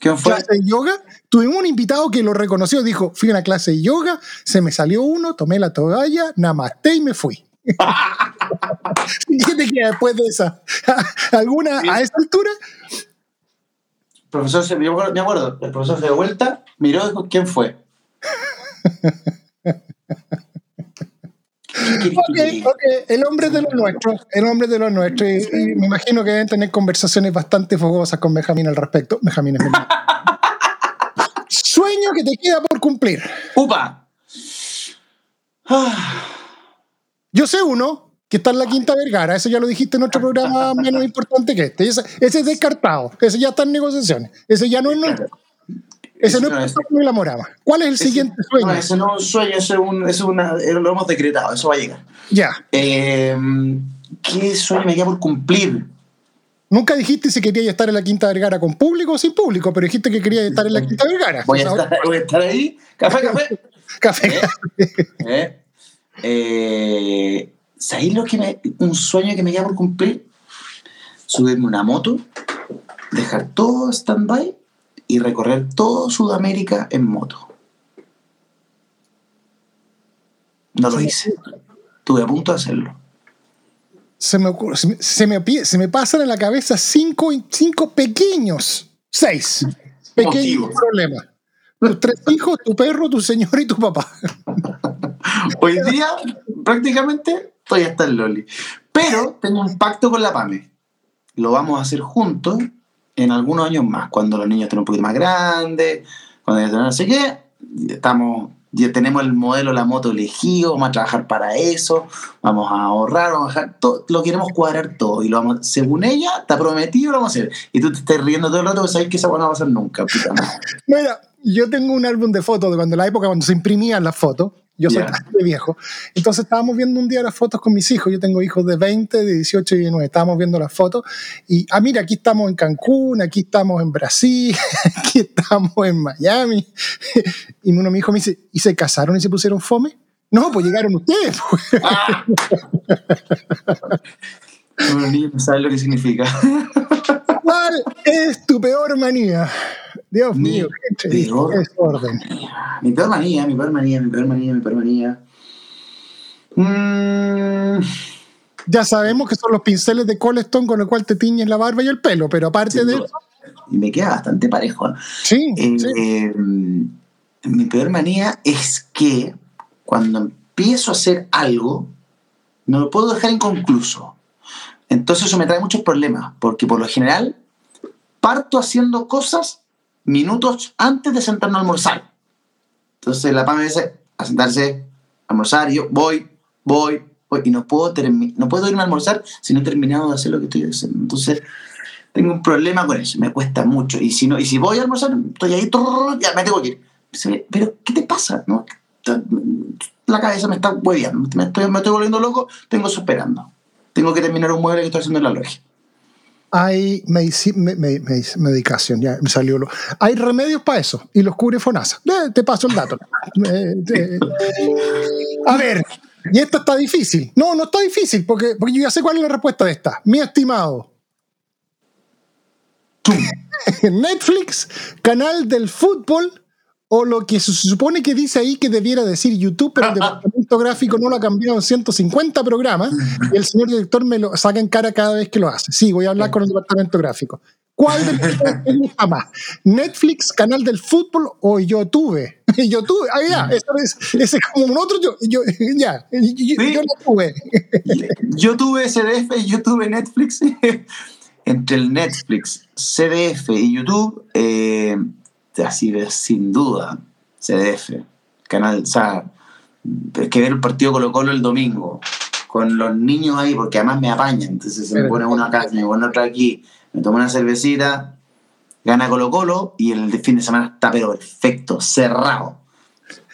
¿Quién fue? clase de yoga. Tuvimos un invitado que lo reconoció, dijo, fui a una clase de yoga, se me salió uno, tomé la toalla, namaste y me fui. ¿Y qué te queda después de esa? ¿Alguna a esa altura? El profesor se, me acuerdo, el profesor se dio vuelta, miró dijo, ¿quién fue? Ok, ok, el hombre de los nuestros, el hombre de los nuestros, y, y me imagino que deben tener conversaciones bastante fogosas con Benjamín al respecto. Benjamín es. Sueño que te queda por cumplir. ¡Upa! Yo sé uno que está en la Quinta Vergara, eso ya lo dijiste en otro programa menos importante que este. Ese, ese es descartado, ese ya está en negociaciones, ese ya no es nuestro. Ese no es Ese por la morama. ¿Cuál es el siguiente no, sueño? ese no es un sueño, ese es, un, es una, eh, lo hemos decretado, eso va a llegar. Ya. Eh, ¿Qué sueño me queda por cumplir? Nunca dijiste si querías estar en la Quinta Vergara con público o sin público, pero dijiste que querías estar en la Quinta Vergara. Voy a estar, voy a estar ahí. Café, café. Café. ¿Eh? Eh, ¿Sabéis lo que me, un sueño que me queda por cumplir? Subirme una moto, dejar todo stand-by y recorrer todo Sudamérica en moto. No lo hice. Estuve a punto de hacerlo. Se me, ocurre- se, me, se me pi- se me pasan en la cabeza cinco, cinco pequeños, seis pequeños Motivos. problemas. Tus tres hijos, tu perro, tu señor y tu papá. Hoy día, prácticamente, estoy hasta el Loli. Pero tengo un pacto con la PAME. Lo vamos a hacer juntos en algunos años más, cuando los niños estén un poquito más grandes, cuando tengan no sé qué. Estamos, tenemos el modelo, la moto elegido, vamos a trabajar para eso, vamos a ahorrar, vamos a dejar todo, lo queremos cuadrar todo. Y lo vamos, según ella, está prometido, lo vamos a hacer. Y tú te estás riendo todo el rato, porque sabes que esa no va a pasar nunca. Mira, yo tengo un álbum de fotos de cuando la época cuando se imprimían las fotos. Yo soy Ya. bastante viejo. Entonces estábamos viendo un día las fotos con mis hijos. Yo tengo hijos de 20, de 18 y 19. Estábamos viendo las fotos. Y, ah, mira, aquí estamos en Cancún, aquí estamos en Brasil, aquí estamos en Miami. Y uno de mis hijos me dice, ¿y se casaron y se pusieron fome? No, pues llegaron ustedes. pues. Los niños no saben lo que significa. ¿Cuál es tu peor manía? Dios Mi mío, qué desorden. Mi peor manía, mi peor manía, mi peor manía, mi peor manía. Mm, Ya sabemos que son los pinceles de Coleston con el cual te tiñes la barba y el pelo, pero aparte de eso, Y me queda bastante parejo. ¿eh? sí, Eh, sí. eh, mi peor manía es que cuando empiezo a hacer algo, no lo puedo dejar inconcluso. Entonces eso me trae muchos problemas, porque por lo general parto haciendo cosas minutos antes de sentarme a almorzar. Entonces la PAM me dice a sentarse, almorzar, yo voy, voy, voy, y no puedo, no puedo irme a almorzar si no he terminado de hacer lo que estoy haciendo. Entonces tengo un problema con eso, me cuesta mucho. Y si, no, y si voy a almorzar, estoy ahí, ya me tengo que ir. Pero, ¿qué te pasa? ¿No? La cabeza me está hueveando, me estoy, volviendo loco, tengo eso esperando. Tengo que terminar un mueble que estoy haciendo en la logia. Hay medici- me- me- me- medicación, ya me salió lo. Hay remedios para eso y los cubre FONASA. Eh, te paso el dato. Eh, eh. A ver, y esto está difícil. No, no está difícil porque, porque yo ya sé cuál es la respuesta de esta. Mi estimado. Netflix, canal del fútbol o lo que se supone que dice ahí que debiera decir YouTube, pero el departamento gráfico no lo ha cambiado en 150 programas y el señor director me lo saca en cara cada vez que lo hace. Sí, voy a hablar con el departamento gráfico. ¿Cuál de los gusta más? ¿Netflix, canal del fútbol o YouTube? YouTube, ah, ya, ese es, ese es como un otro yo, yo ya, yo, yo no tuve. Yo tuve CDF y yo tuve Netflix. Entre el Netflix, CDF y YouTube, eh, así de sin duda, CDF. Canal, o sea, es que ver el partido Colo Colo el domingo, con los niños ahí, porque además me apañan. Entonces se me pone uno acá, se me pone otro aquí, me tomo una cervecita, gana Colo Colo y el fin de semana está pero perfecto, cerrado.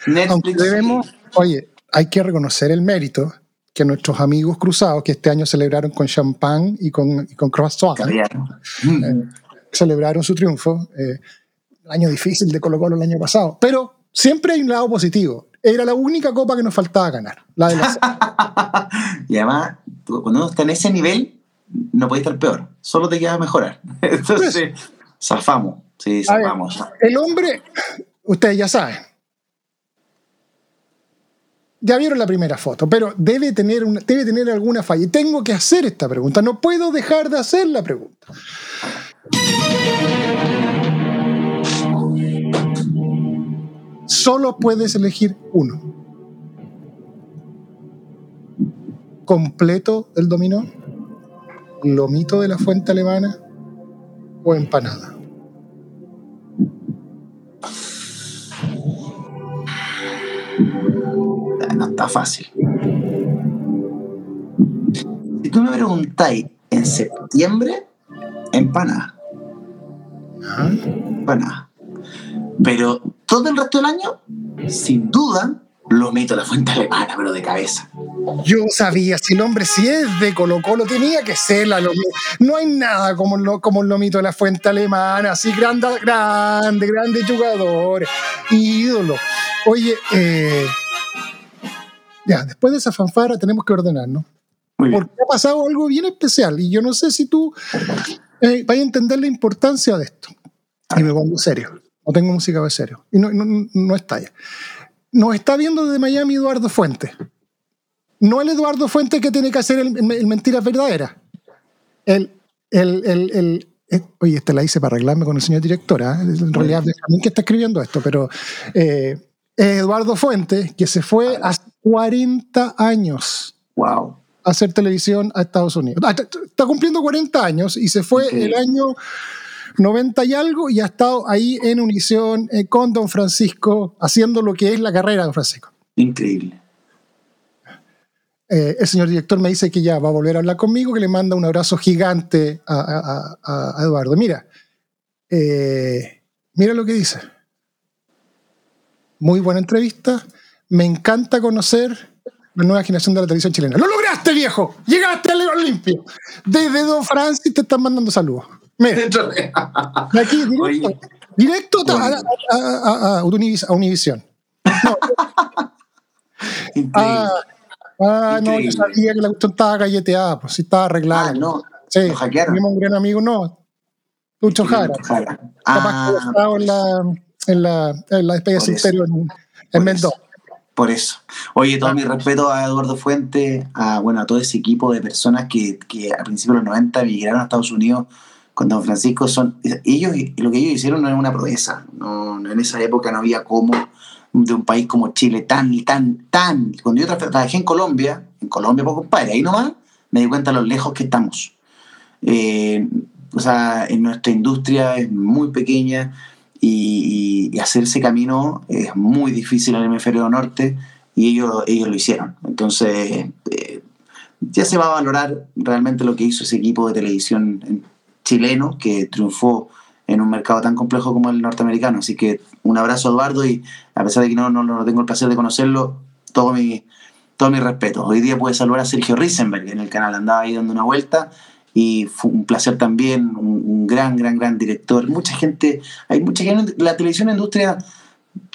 Netflix. debemos, oye, hay que reconocer el mérito que nuestros amigos cruzados, que este año celebraron con champán y con, y con croissant, Caviar. celebraron su triunfo. eh, el año difícil de Colo Colo el año pasado. Pero siempre hay un lado positivo. Era la única copa que nos faltaba ganar. La de la Y además, cuando uno está en ese nivel, no puede estar peor. Solo te queda mejorar. Entonces, zafamos. Sí, ver. zafamos. El hombre, ustedes ya saben. Ya vieron la primera foto, pero debe tener, una- debe tener alguna falla. Y tengo que hacer esta pregunta. No puedo dejar de hacer la pregunta. Solo puedes elegir uno. Completo del dominó, lomito de la fuente alemana o empanada. Ah, No está fácil. Si tú me preguntáis en septiembre, empanada. Empanada. Pero todo el resto del año, sin duda, lo meto a la fuente alemana, pero de cabeza. Yo sabía, si el hombre si es de Colo Colo, tenía que ser la. No hay nada como, lo, como el lomito de la fuente alemana, así grande, grande, grandes jugadores, ídolo. Oye, eh, Ya, después de esa fanfara tenemos que ordenarnos. Porque ha pasado algo bien especial y yo no sé si tú eh, vayas a entender la importancia de esto. Y me pongo serio. No tengo música de serio. Y no, no, no está ya. Nos está viendo desde Miami Eduardo Fuentes. No el Eduardo Fuentes que tiene que hacer el, el- el Mentiras Verdaderas. El, el, el, el- eh, oye, esta la hice para arreglarme con el señor director. ¿ah? En realidad, Benjamín que está escribiendo esto, pero eh, es Eduardo Fuentes, que se fue hace 40 años Wow. a hacer televisión a Estados Unidos. Ah, Está cumpliendo 40 años y se fue el año 90 y algo y ha estado ahí en Univisión eh, con Don Francisco haciendo lo que es la carrera de Don Francisco. Increíble. Eh, el señor director me dice que ya va a volver a hablar conmigo, que le manda un abrazo gigante a, a- a- a Eduardo. Mira, eh, mira lo que dice. Muy buena entrevista. Me encanta conocer la nueva generación de la televisión chilena. ¡Lo lograste, viejo! ¡Llegaste al Olimpio! Desde Don Francis te están mandando saludos. Mira, aquí, directo, directo a, a- a- a- a Univis- a Univisión. Increíble. Ah, ah, no, yo sabía que la cuestión estaba galleteada, pues sí estaba arreglada. Ah, no. Sí. Tenemos un gran amigo, no. Tucho Jara. Jara. Capaz que Ah, estaba en la, en la, en la despedida en, en Mendoza. Por eso. Oye, todo mi respeto a Eduardo Fuente, a, bueno, a todo ese equipo de personas que, que a principios de los 90 migraron a Estados Unidos con Don Francisco. Son, ellos, lo que ellos hicieron no era una proeza. No, en esa época no había cómo de un país como Chile tan, tan, tan. Cuando yo tra- trabajé en Colombia, en Colombia, pues compadre, ahí nomás me di cuenta de lo lejos que estamos. Eh, o sea, en nuestra industria es muy pequeña y, y ese camino es muy difícil en el hemisferio norte y ellos, ellos lo hicieron. Entonces, eh, ya se va a valorar realmente lo que hizo ese equipo de televisión en- chileno que triunfó en un mercado tan complejo como el norteamericano. Así que un abrazo Eduardo y a pesar de que no, no, no tengo el placer de conocerlo, todo mi, todo mi respeto. Hoy día pude saludar a Sergio Risenberg en el canal, andaba ahí dando una vuelta y fue un placer también, un, gran, gran, gran director. Mucha gente, hay mucha gente, la televisión industria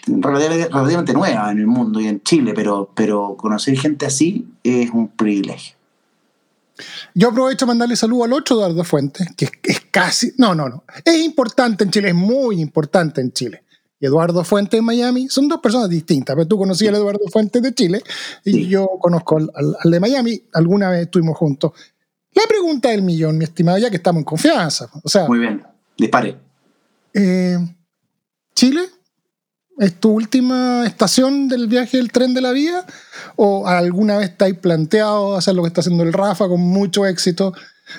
relativamente nueva en el mundo y en Chile, pero, pero conocer gente así es un privilegio. Yo aprovecho para mandarle saludo al otro Eduardo Fuentes, que es, es casi. No, no, no. Es importante en Chile, es muy importante en Chile. Y Eduardo Fuentes en Miami son dos personas distintas, pero tú conocías al Eduardo Fuentes de Chile y Sí. yo conozco al, al- al de Miami. Alguna vez estuvimos juntos. La pregunta del millón, mi estimado, ya que estamos en confianza. O sea, Muy bien, dispare. eh, Chile, ¿es tu última estación del viaje del tren de la vida? ¿O alguna vez estáis planteado hacer lo que está haciendo el Rafa con mucho éxito?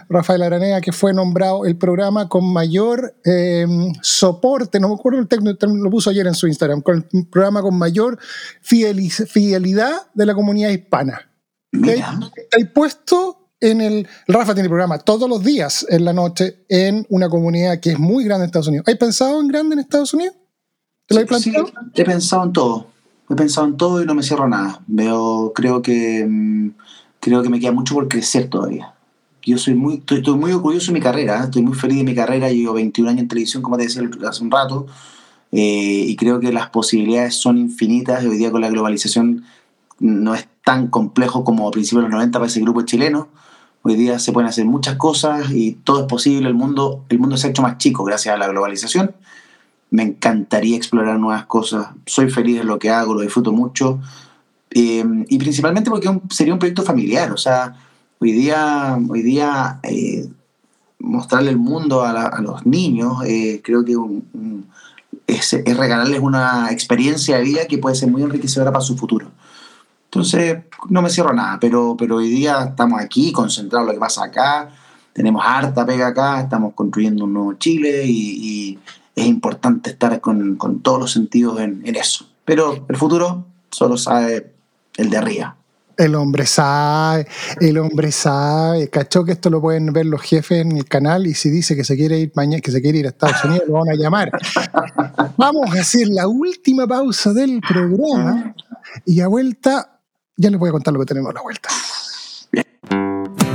Rafael Aranea, que fue nombrado el programa con mayor eh, soporte, no me acuerdo el técnico, lo puso ayer en su Instagram, con el programa con mayor fidelidad de la comunidad hispana. Estáis puesto en el. el Rafa tiene programa todos los días en la noche en una comunidad que es muy grande en Estados Unidos. ¿Has pensado en grande en Estados Unidos? ¿Te lo Sí, planteado? he pensado en todo. He pensado en todo y no me cierro nada. Veo, creo que mm, creo que me queda mucho por crecer todavía. Yo soy muy, estoy, estoy muy orgulloso de mi carrera, ¿eh? estoy muy feliz de mi carrera. Llevo 21 años en televisión, como te decía hace un rato, eh, y creo que las posibilidades son infinitas. Hoy día con la globalización no es tan complejo como a principios de los 90 para ese grupo chileno. Hoy día se pueden hacer muchas cosas y todo es posible. El mundo, el mundo se ha hecho más chico gracias a la globalización me encantaría explorar nuevas cosas. Soy feliz en lo que hago, lo disfruto mucho. Eh, y principalmente porque un- sería un proyecto familiar. O sea, hoy día, hoy día eh, mostrarle el mundo a, la- a los niños, eh, creo que un- un- es, es regalarles una experiencia de vida que puede ser muy enriquecedora para su futuro. Entonces, no me cierro nada, pero, pero hoy día estamos aquí, concentrados en lo que pasa acá, tenemos harta pega acá, estamos construyendo un nuevo Chile y, y es importante estar con, con todos los sentidos en, en eso. Pero el futuro solo sabe el de arriba. El hombre sabe, el hombre sabe. Cachó que esto lo pueden ver los jefes en el canal y si dice que se quiere ir mañana, que se quiere ir a Estados Unidos, lo van a llamar. Vamos a hacer la última pausa del programa y a vuelta, ya les voy a contar lo que tenemos a la vuelta.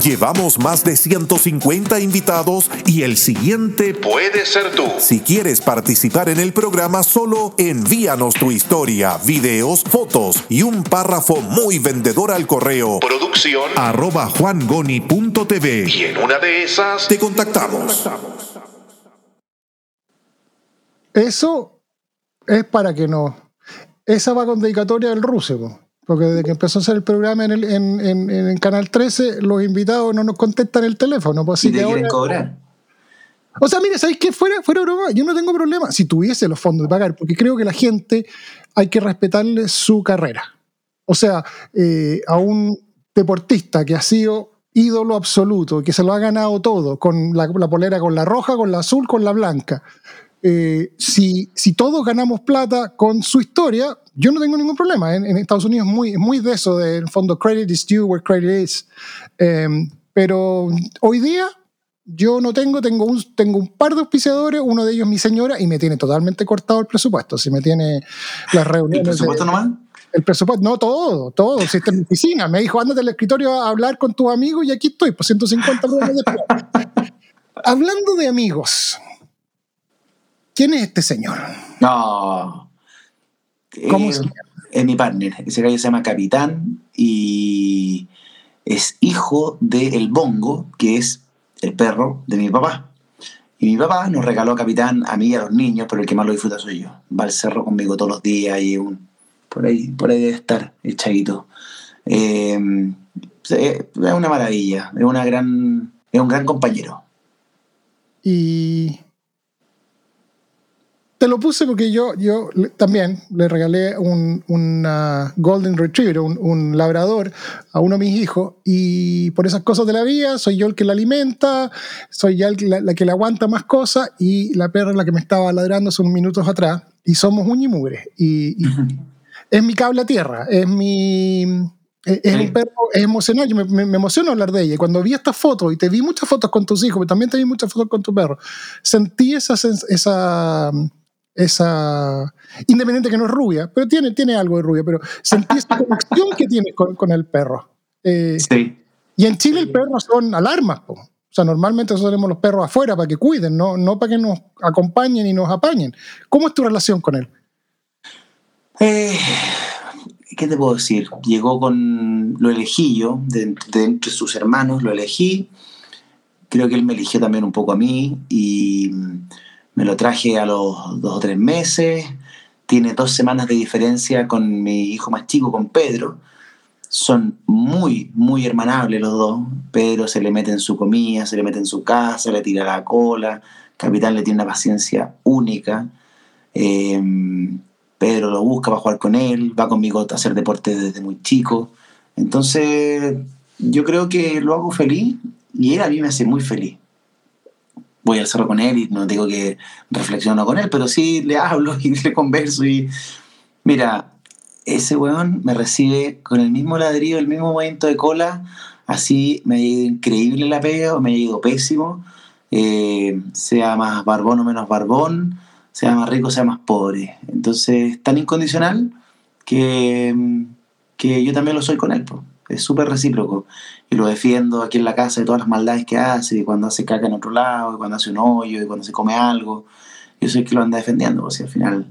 Llevamos más de 150 invitados y el siguiente puede ser tú. Si quieres participar en el programa, solo envíanos tu historia, videos, fotos y un párrafo muy vendedor al correo producción arroba juangoni.tv y en una de esas te contactamos. Eso es para que no. Esa va con dedicatoria del ruso. Po. Porque desde que empezó a hacer el programa en, el, en, en- en Canal 13, los invitados no nos contestan el teléfono. Pues, así Si te que quieren ahora- cobrar. O sea, mire, ¿sabéis qué? Fuera, fuera broma, yo no tengo problema si tuviese los fondos de pagar, porque creo que la gente hay que respetarle su carrera. O sea, eh, a un deportista que ha sido ídolo absoluto, que se lo ha ganado todo, con la, la polera con la roja, con la azul, con la blanca. Eh, si, si todos ganamos plata con su historia, yo no tengo ningún problema. En, en Estados Unidos es muy, muy de eso, del fondo credit is due where credit is. Eh, pero hoy día yo no tengo, tengo un, tengo un par de auspiciadores, uno de ellos mi señora, y me tiene totalmente cortado el presupuesto. Si me tiene las ¿El reuniones. de- presupuesto nomás? el presupuesto, no todo, todo. Si está en mi oficina, me dijo, ándate al escritorio a hablar con tus amigos y aquí estoy, por 150 millones después. Hablando de amigos, ¿quién es este señor? No. ¿Cómo Eh, se llama? Es mi partner. Ese gallo se llama Capitán y es hijo de El Bongo, que es el perro de mi papá. Y mi papá nos regaló a Capitán a mí y a los niños, pero el que más lo disfruta soy yo. Va al cerro conmigo todos los días y un, por, ahí, por ahí debe estar el chaguito. Eh, es una maravilla, es, una gran, es un gran compañero. Y te lo puse porque yo, yo también le regalé un una Golden Retriever, un, un labrador, a uno de mis hijos. Y por esas cosas de la vida, soy yo el que la alimenta, soy ya la, la que le aguanta más cosas. Y la perra es la que me estaba ladrando hace unos minutos atrás. Y somos uña y mugre. Y, y es mi cable a tierra, es mi. Es, es Sí. un perro, es emocional, yo me, me, me emociono hablar de ella. Cuando vi estas fotos, y te vi muchas fotos con tus hijos, pero también te vi muchas fotos con tu perro, sentí esa, esa, esa independiente que no es rubia, pero tiene, tiene algo de rubia, pero sentí esa conexión que tienes con, con el perro. Eh, Sí. y en Chile el perro son alarmas, po. o sea, normalmente nosotros tenemos los perros afuera para que cuiden, no, no para que nos acompañen y nos apañen. ¿Cómo es tu relación con él? Eh, ¿Qué te puedo decir? Llegó con. Lo elegí yo, de, de entre sus hermanos, lo elegí. Creo que él me eligió también un poco a mí y me lo traje a los dos o tres meses. Tiene dos semanas de diferencia con mi hijo más chico, con Pedro. Son muy, muy hermanables los dos. Pedro se le mete en su comida, se le mete en su casa, le tira la cola. Capitán le tiene una paciencia única. Eh, Pedro lo busca para jugar con él, va conmigo a hacer deporte desde muy chico. Entonces, yo creo que lo hago feliz y él a mí me hace muy feliz. Voy al cerro con él y no digo que reflexiono con él, pero sí le hablo y le converso y mira, ese weón me recibe con el mismo ladrillo, el mismo movimiento de cola, así me ha ido increíble la pega me ha ido pésimo, eh, sea más barbón o menos barbón, sea más rico, sea más pobre. Entonces, tan incondicional que, que yo también lo soy con él. Es súper recíproco. Y lo defiendo aquí en la casa de todas las maldades que hace, y cuando hace caca en otro lado, y cuando hace un hoyo, y cuando se come algo. Yo el que lo anda defendiendo, o sea, al final,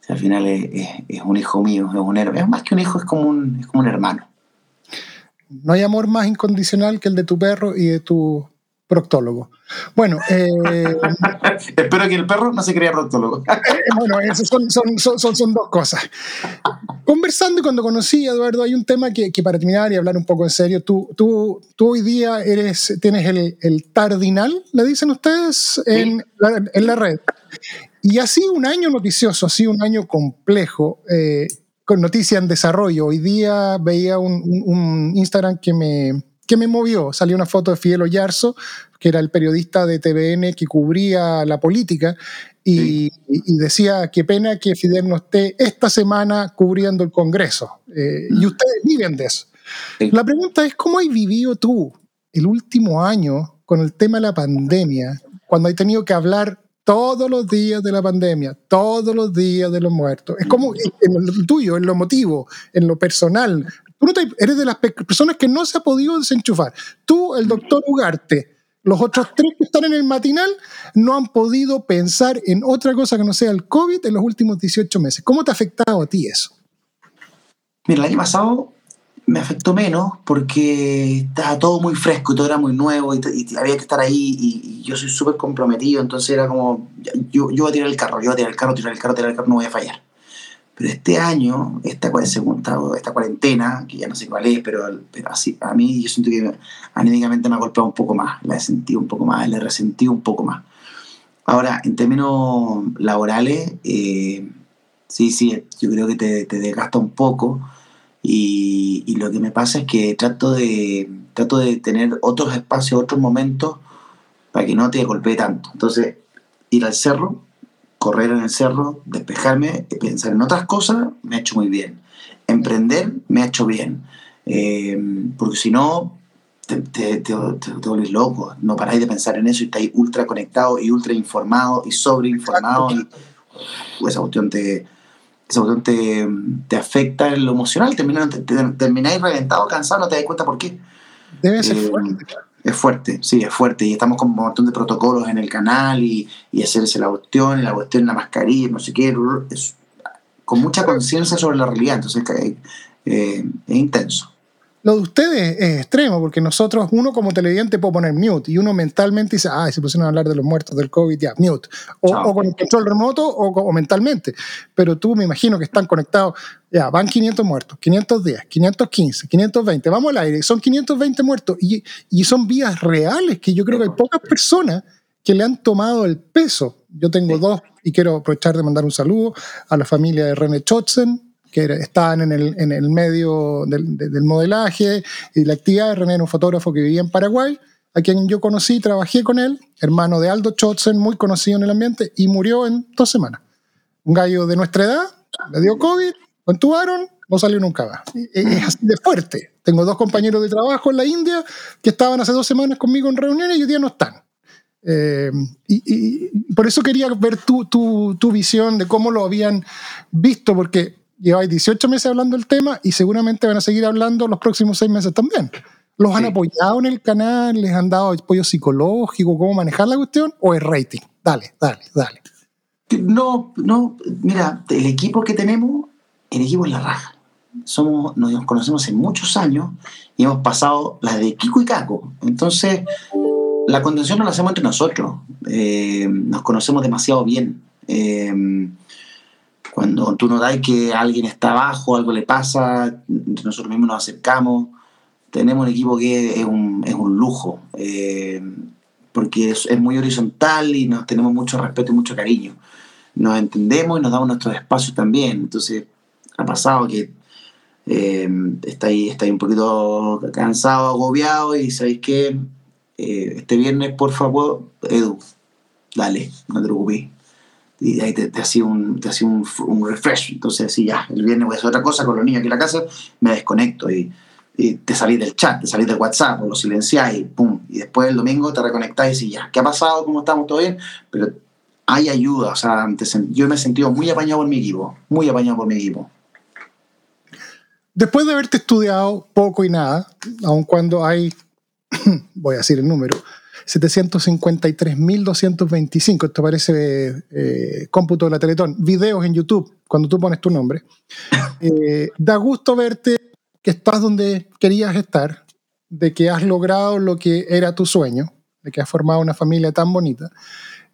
si al final es, un hijo mío, es un her- es más que un hijo, es como un, es como un hermano. No hay amor más incondicional que el de tu perro y de tu proctólogo. Bueno, eh, Espero que el perro no se crea proctólogo. bueno eso son, son, son, son, son dos cosas. Conversando y cuando conocí a Eduardo, hay un tema que, que para terminar y hablar un poco en serio, tú, tú, tú hoy día eres, tienes el, el tardinal, le dicen ustedes, en, la, en la red. Y ha sido un año noticioso, ha sido un año complejo, eh, con noticias en desarrollo. Hoy día veía un, un- un Instagram que me, que me movió. Salió una foto de Fidel Oyarzo, que era el periodista de TVN que cubría la política, y, decía, qué pena que Fidel no esté esta semana cubriendo el Congreso. Eh, y ustedes viven de eso. Sí. La pregunta es, ¿cómo has vivido tú el último año con el tema de la pandemia, cuando has tenido que hablar todos los días de la pandemia, todos los días de los muertos? Es como en lo tuyo, en lo emotivo, en lo personal, Eres de las pe- personas que no se ha podido desenchufar. Tú, el doctor Ugarte, los otros tres que están en el matinal no han podido pensar en otra cosa que no sea el COVID en los últimos 18 meses. ¿Cómo te ha afectado a ti eso? Mira, el año pasado me afectó menos porque estaba todo muy fresco y todo era muy nuevo y, había que estar ahí y, yo soy súper comprometido, entonces era como, yo, yo voy a tirar el carro, yo voy a tirar el carro, tirar el carro, tirar el carro, no voy a fallar. Pero este año, esta, segunda- esta cuarentena, que ya no sé cuál es, pero, pero así, a mí yo siento que anímicamente me ha golpeado un poco más, la he sentido un poco más, la he resentido un poco más. Ahora, en términos laborales, eh, sí, sí, yo creo que te, te desgasta un poco y, y lo que me pasa es que trato de, trato de tener otros espacios, otros momentos para que no te golpee tanto. Entonces, ir al cerro, correr en el cerro, despejarme, pensar en otras cosas, me ha hecho muy bien. Emprender me ha hecho bien. Eh, porque si no, te, te, te, te, te vuelves loco. No paráis de pensar en eso y estáis ultra conectado y ultra informado y sobreinformado. Y, esa cuestión te, esa cuestión te, te afecta en lo emocional. Termináis, te, te, termináis reventado, cansado, no te das cuenta por qué. Debe ser Eh, fuerte. Es fuerte, sí, es fuerte. Y estamos con un montón de protocolos en el canal y, y hacerse la cuestión, la cuestión, la mascarilla, no sé qué. Con mucha conciencia sobre la realidad. Entonces, eh, eh, es intenso. Lo de ustedes es extremo, porque nosotros, uno como televidente puede poner mute y uno mentalmente dice, ah, se pusieron a hablar de los muertos del COVID, ya, mute. O, o con el control remoto o, o mentalmente. Pero tú me imagino que están conectados, ya, van 500 muertos, 510, 515, 520, vamos al aire, son 520 muertos y, y son vidas reales que yo creo que hay pocas personas que le han tomado el peso. Yo tengo dos y quiero aprovechar de mandar un saludo a la familia de René Chotzen, que estaban en el, en el medio del, de- del modelaje y la actividad. René un fotógrafo que vivía en Paraguay, a quien yo conocí, trabajé con él, hermano de Aldo Chotzen, muy conocido en el ambiente, y murió en dos semanas. Un gallo de nuestra edad, le dio COVID, lo entubaron, no salió nunca más. Es así de fuerte. Tengo dos compañeros de trabajo en la India que estaban hace dos semanas conmigo en reuniones y hoy día no están. Eh, y- y por eso quería ver tu, tu, tu visión de cómo lo habían visto, porque lleváis 18 meses hablando del tema y seguramente van a seguir hablando los próximos seis meses también. ¿Los han apoyado en el canal? ¿Les han dado apoyo psicológico? ¿Cómo manejar la cuestión? ¿O es rating? Dale, dale, dale. No, no, mira, el equipo que tenemos, el equipo es la raja. Somos, nos conocemos hace muchos años y hemos pasado las de Kiko y Caco. Entonces, la contención no la hacemos entre nosotros. Eh, nos conocemos demasiado bien. Eh, cuando tú notas que alguien está abajo, algo le pasa, nosotros mismos nos acercamos. Tenemos un equipo que es un, es un lujo, eh, porque es, es muy horizontal y nos tenemos mucho respeto y mucho cariño nos entendemos y nos damos nuestros espacios también. Entonces, ha pasado que eh, está, ahí, está ahí un poquito cansado, agobiado y sabéis que eh, este viernes, por favor, Edu, dale, no te preocupes. Y ahí te, te hacía un, te hacía un, refresh. Entonces, así ya, el viernes voy a hacer otra cosa con los niños aquí en la casa, me desconecto y, te salís del chat, te salís del WhatsApp, o lo silenciáis, y pum. Y después el domingo te reconectáis y ya, ¿qué ha pasado? ¿Cómo estamos? ¿Todo bien? Pero hay ayuda, o sea, yo me he sentido muy apañado por mi equipo, muy apañado por mi equipo. Después de haberte estudiado poco y nada, aun cuando hay, voy a decir el número, 753.225, esto parece eh, cómputo de la Teletón, videos en YouTube, cuando tú pones tu nombre, eh, da gusto verte que estás donde querías estar, de que has logrado lo que era tu sueño, de que has formado una familia tan bonita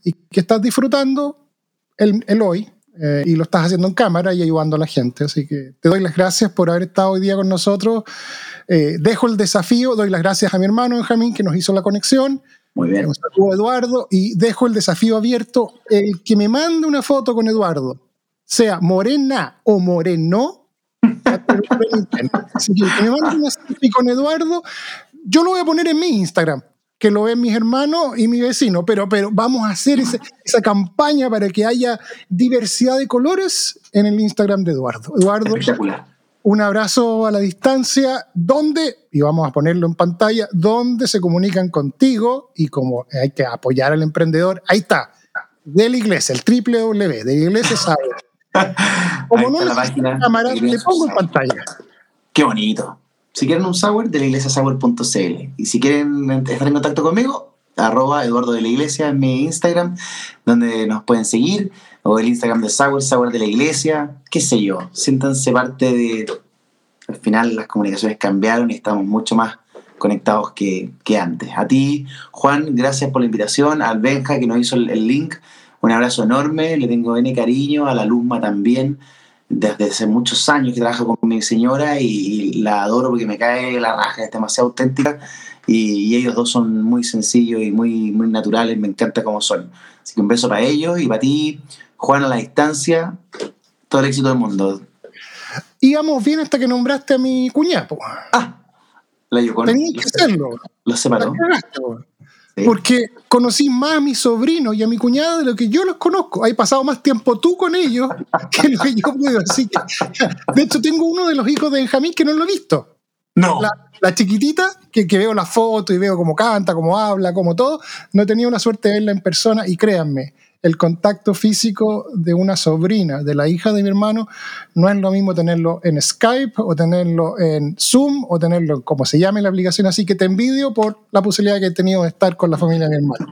y que estás disfrutando el, el hoy eh, y lo estás haciendo en cámara y ayudando a la gente. Así que te doy las gracias por haber estado hoy día con nosotros. Eh, dejo el desafío, doy las gracias a mi hermano Benjamín que nos hizo la conexión. Muy bien. Un saludo a Eduardo y dejo el desafío abierto. El que me mande una foto con Eduardo, sea morena o moreno, Así que el que me mande una selfie con Eduardo, yo lo voy a poner en mi Instagram, que lo ven mis hermanos y mi vecino, pero, pero vamos a hacer ese- esa campaña para que haya diversidad de colores en el Instagram de Eduardo. Eduardo, Espectacular. Un abrazo a la distancia, donde, y vamos a ponerlo en pantalla, donde se comunican contigo y como hay que apoyar al emprendedor, ahí está, de la iglesia, el triple W, de la iglesia sabe. Como no la página. cámara, le pongo en pantalla. Qué bonito. Si quieren un sour, de la iglesia sour.cl. Y si quieren estar en contacto conmigo, arroba Eduardo de la Iglesia en mi Instagram, donde nos pueden seguir, o el Instagram de Sour, Sour de la Iglesia, qué sé yo. Siéntanse parte de... Al final las comunicaciones cambiaron y estamos mucho más conectados que, que antes. A ti, Juan, gracias por la invitación. Al Benja, que nos hizo el, el link, un abrazo enorme. Le tengo N cariño. A la Luzma también. Desde hace muchos años que trabajo con mi señora y, y la adoro porque me cae la raja, es demasiado auténtica. Y, y ellos dos son muy sencillos y muy, muy naturales. Me encanta cómo son. Así que un beso para ellos y para ti, Juan, a la distancia. Todo el éxito del mundo. Íbamos bien hasta que nombraste a mi cuñado. Ah, la Yukon. Tenías que hacerlo. Los separó. Sí. Porque conocí más a mi sobrino y a mi cuñada de lo que yo los conozco. Hay pasado más tiempo tú con ellos que lo que yo puedo. Así que, de hecho, tengo uno de los hijos de Benjamín que no lo he visto. No. La, la chiquitita, que, que veo la foto y veo cómo canta, cómo habla, cómo todo, no he tenido la suerte de verla en persona y créanme, el contacto físico de una sobrina, de la hija de mi hermano, no es lo mismo tenerlo en Skype o tenerlo en Zoom o tenerlo en como se llame la aplicación. Así que te envidio por la posibilidad que he tenido de estar con la familia de mi hermano.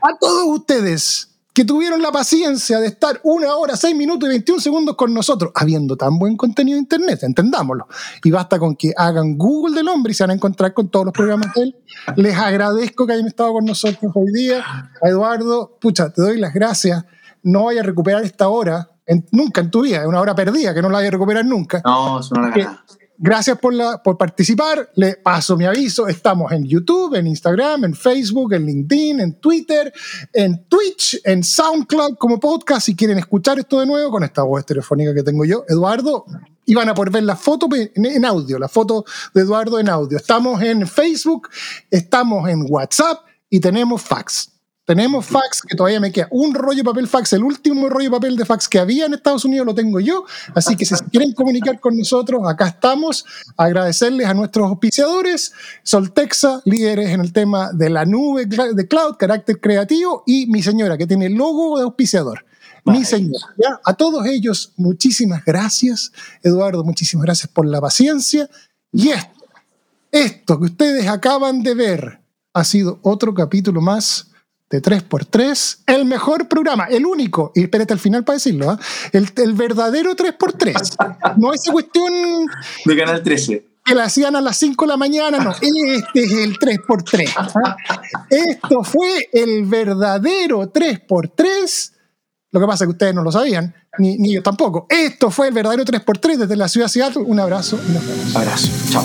A todos ustedes que tuvieron la paciencia de estar una hora, seis minutos y 21 segundos con nosotros, habiendo tan buen contenido de Internet, entendámoslo. Y basta con que hagan Google del hombre y se van a encontrar con todos los programas de él. Les agradezco que hayan estado con nosotros hoy día. A Eduardo, pucha, te doy las gracias. No vaya a recuperar esta hora, en- nunca en tu vida, es una hora perdida que no la vaya a recuperar nunca. No, es una ganada. Gracias por, participar. Le paso mi aviso. Estamos en YouTube, en Instagram, en Facebook, en LinkedIn, en Twitter, en Twitch, en SoundCloud como podcast. Si quieren escuchar esto de nuevo con esta voz telefónica que tengo yo, Eduardo, y van a poder ver la foto en audio, la foto de Eduardo en audio. Estamos en Facebook, estamos en WhatsApp y tenemos fax. Tenemos fax, que todavía me queda un rollo de papel fax, el último rollo de papel de fax que había en Estados Unidos lo tengo yo, así que si quieren comunicar con nosotros, acá estamos. Agradecerles a nuestros auspiciadores, Soltexa, líderes en el tema de la nube de cloud, carácter creativo, y mi señora, que tiene logo de auspiciador. Mi señora. ¿ya? A todos ellos, muchísimas gracias. Eduardo, muchísimas gracias por la paciencia. Y esto, esto que ustedes acaban de ver ha sido otro capítulo más de 3x3, el mejor programa, el único, y espérate al final para decirlo, ¿ah? el, el verdadero 3x3. No esa cuestión De Canal 13. que la hacían a las 5 de la mañana, no, este es el 3x3. ¿ah? Esto fue el verdadero 3x3. Lo que pasa es que ustedes no lo sabían, ni, ni yo tampoco. Esto fue el verdadero 3x3 desde la ciudad de Seattle. Un abrazo y nos vemos. Abrazo. Chao.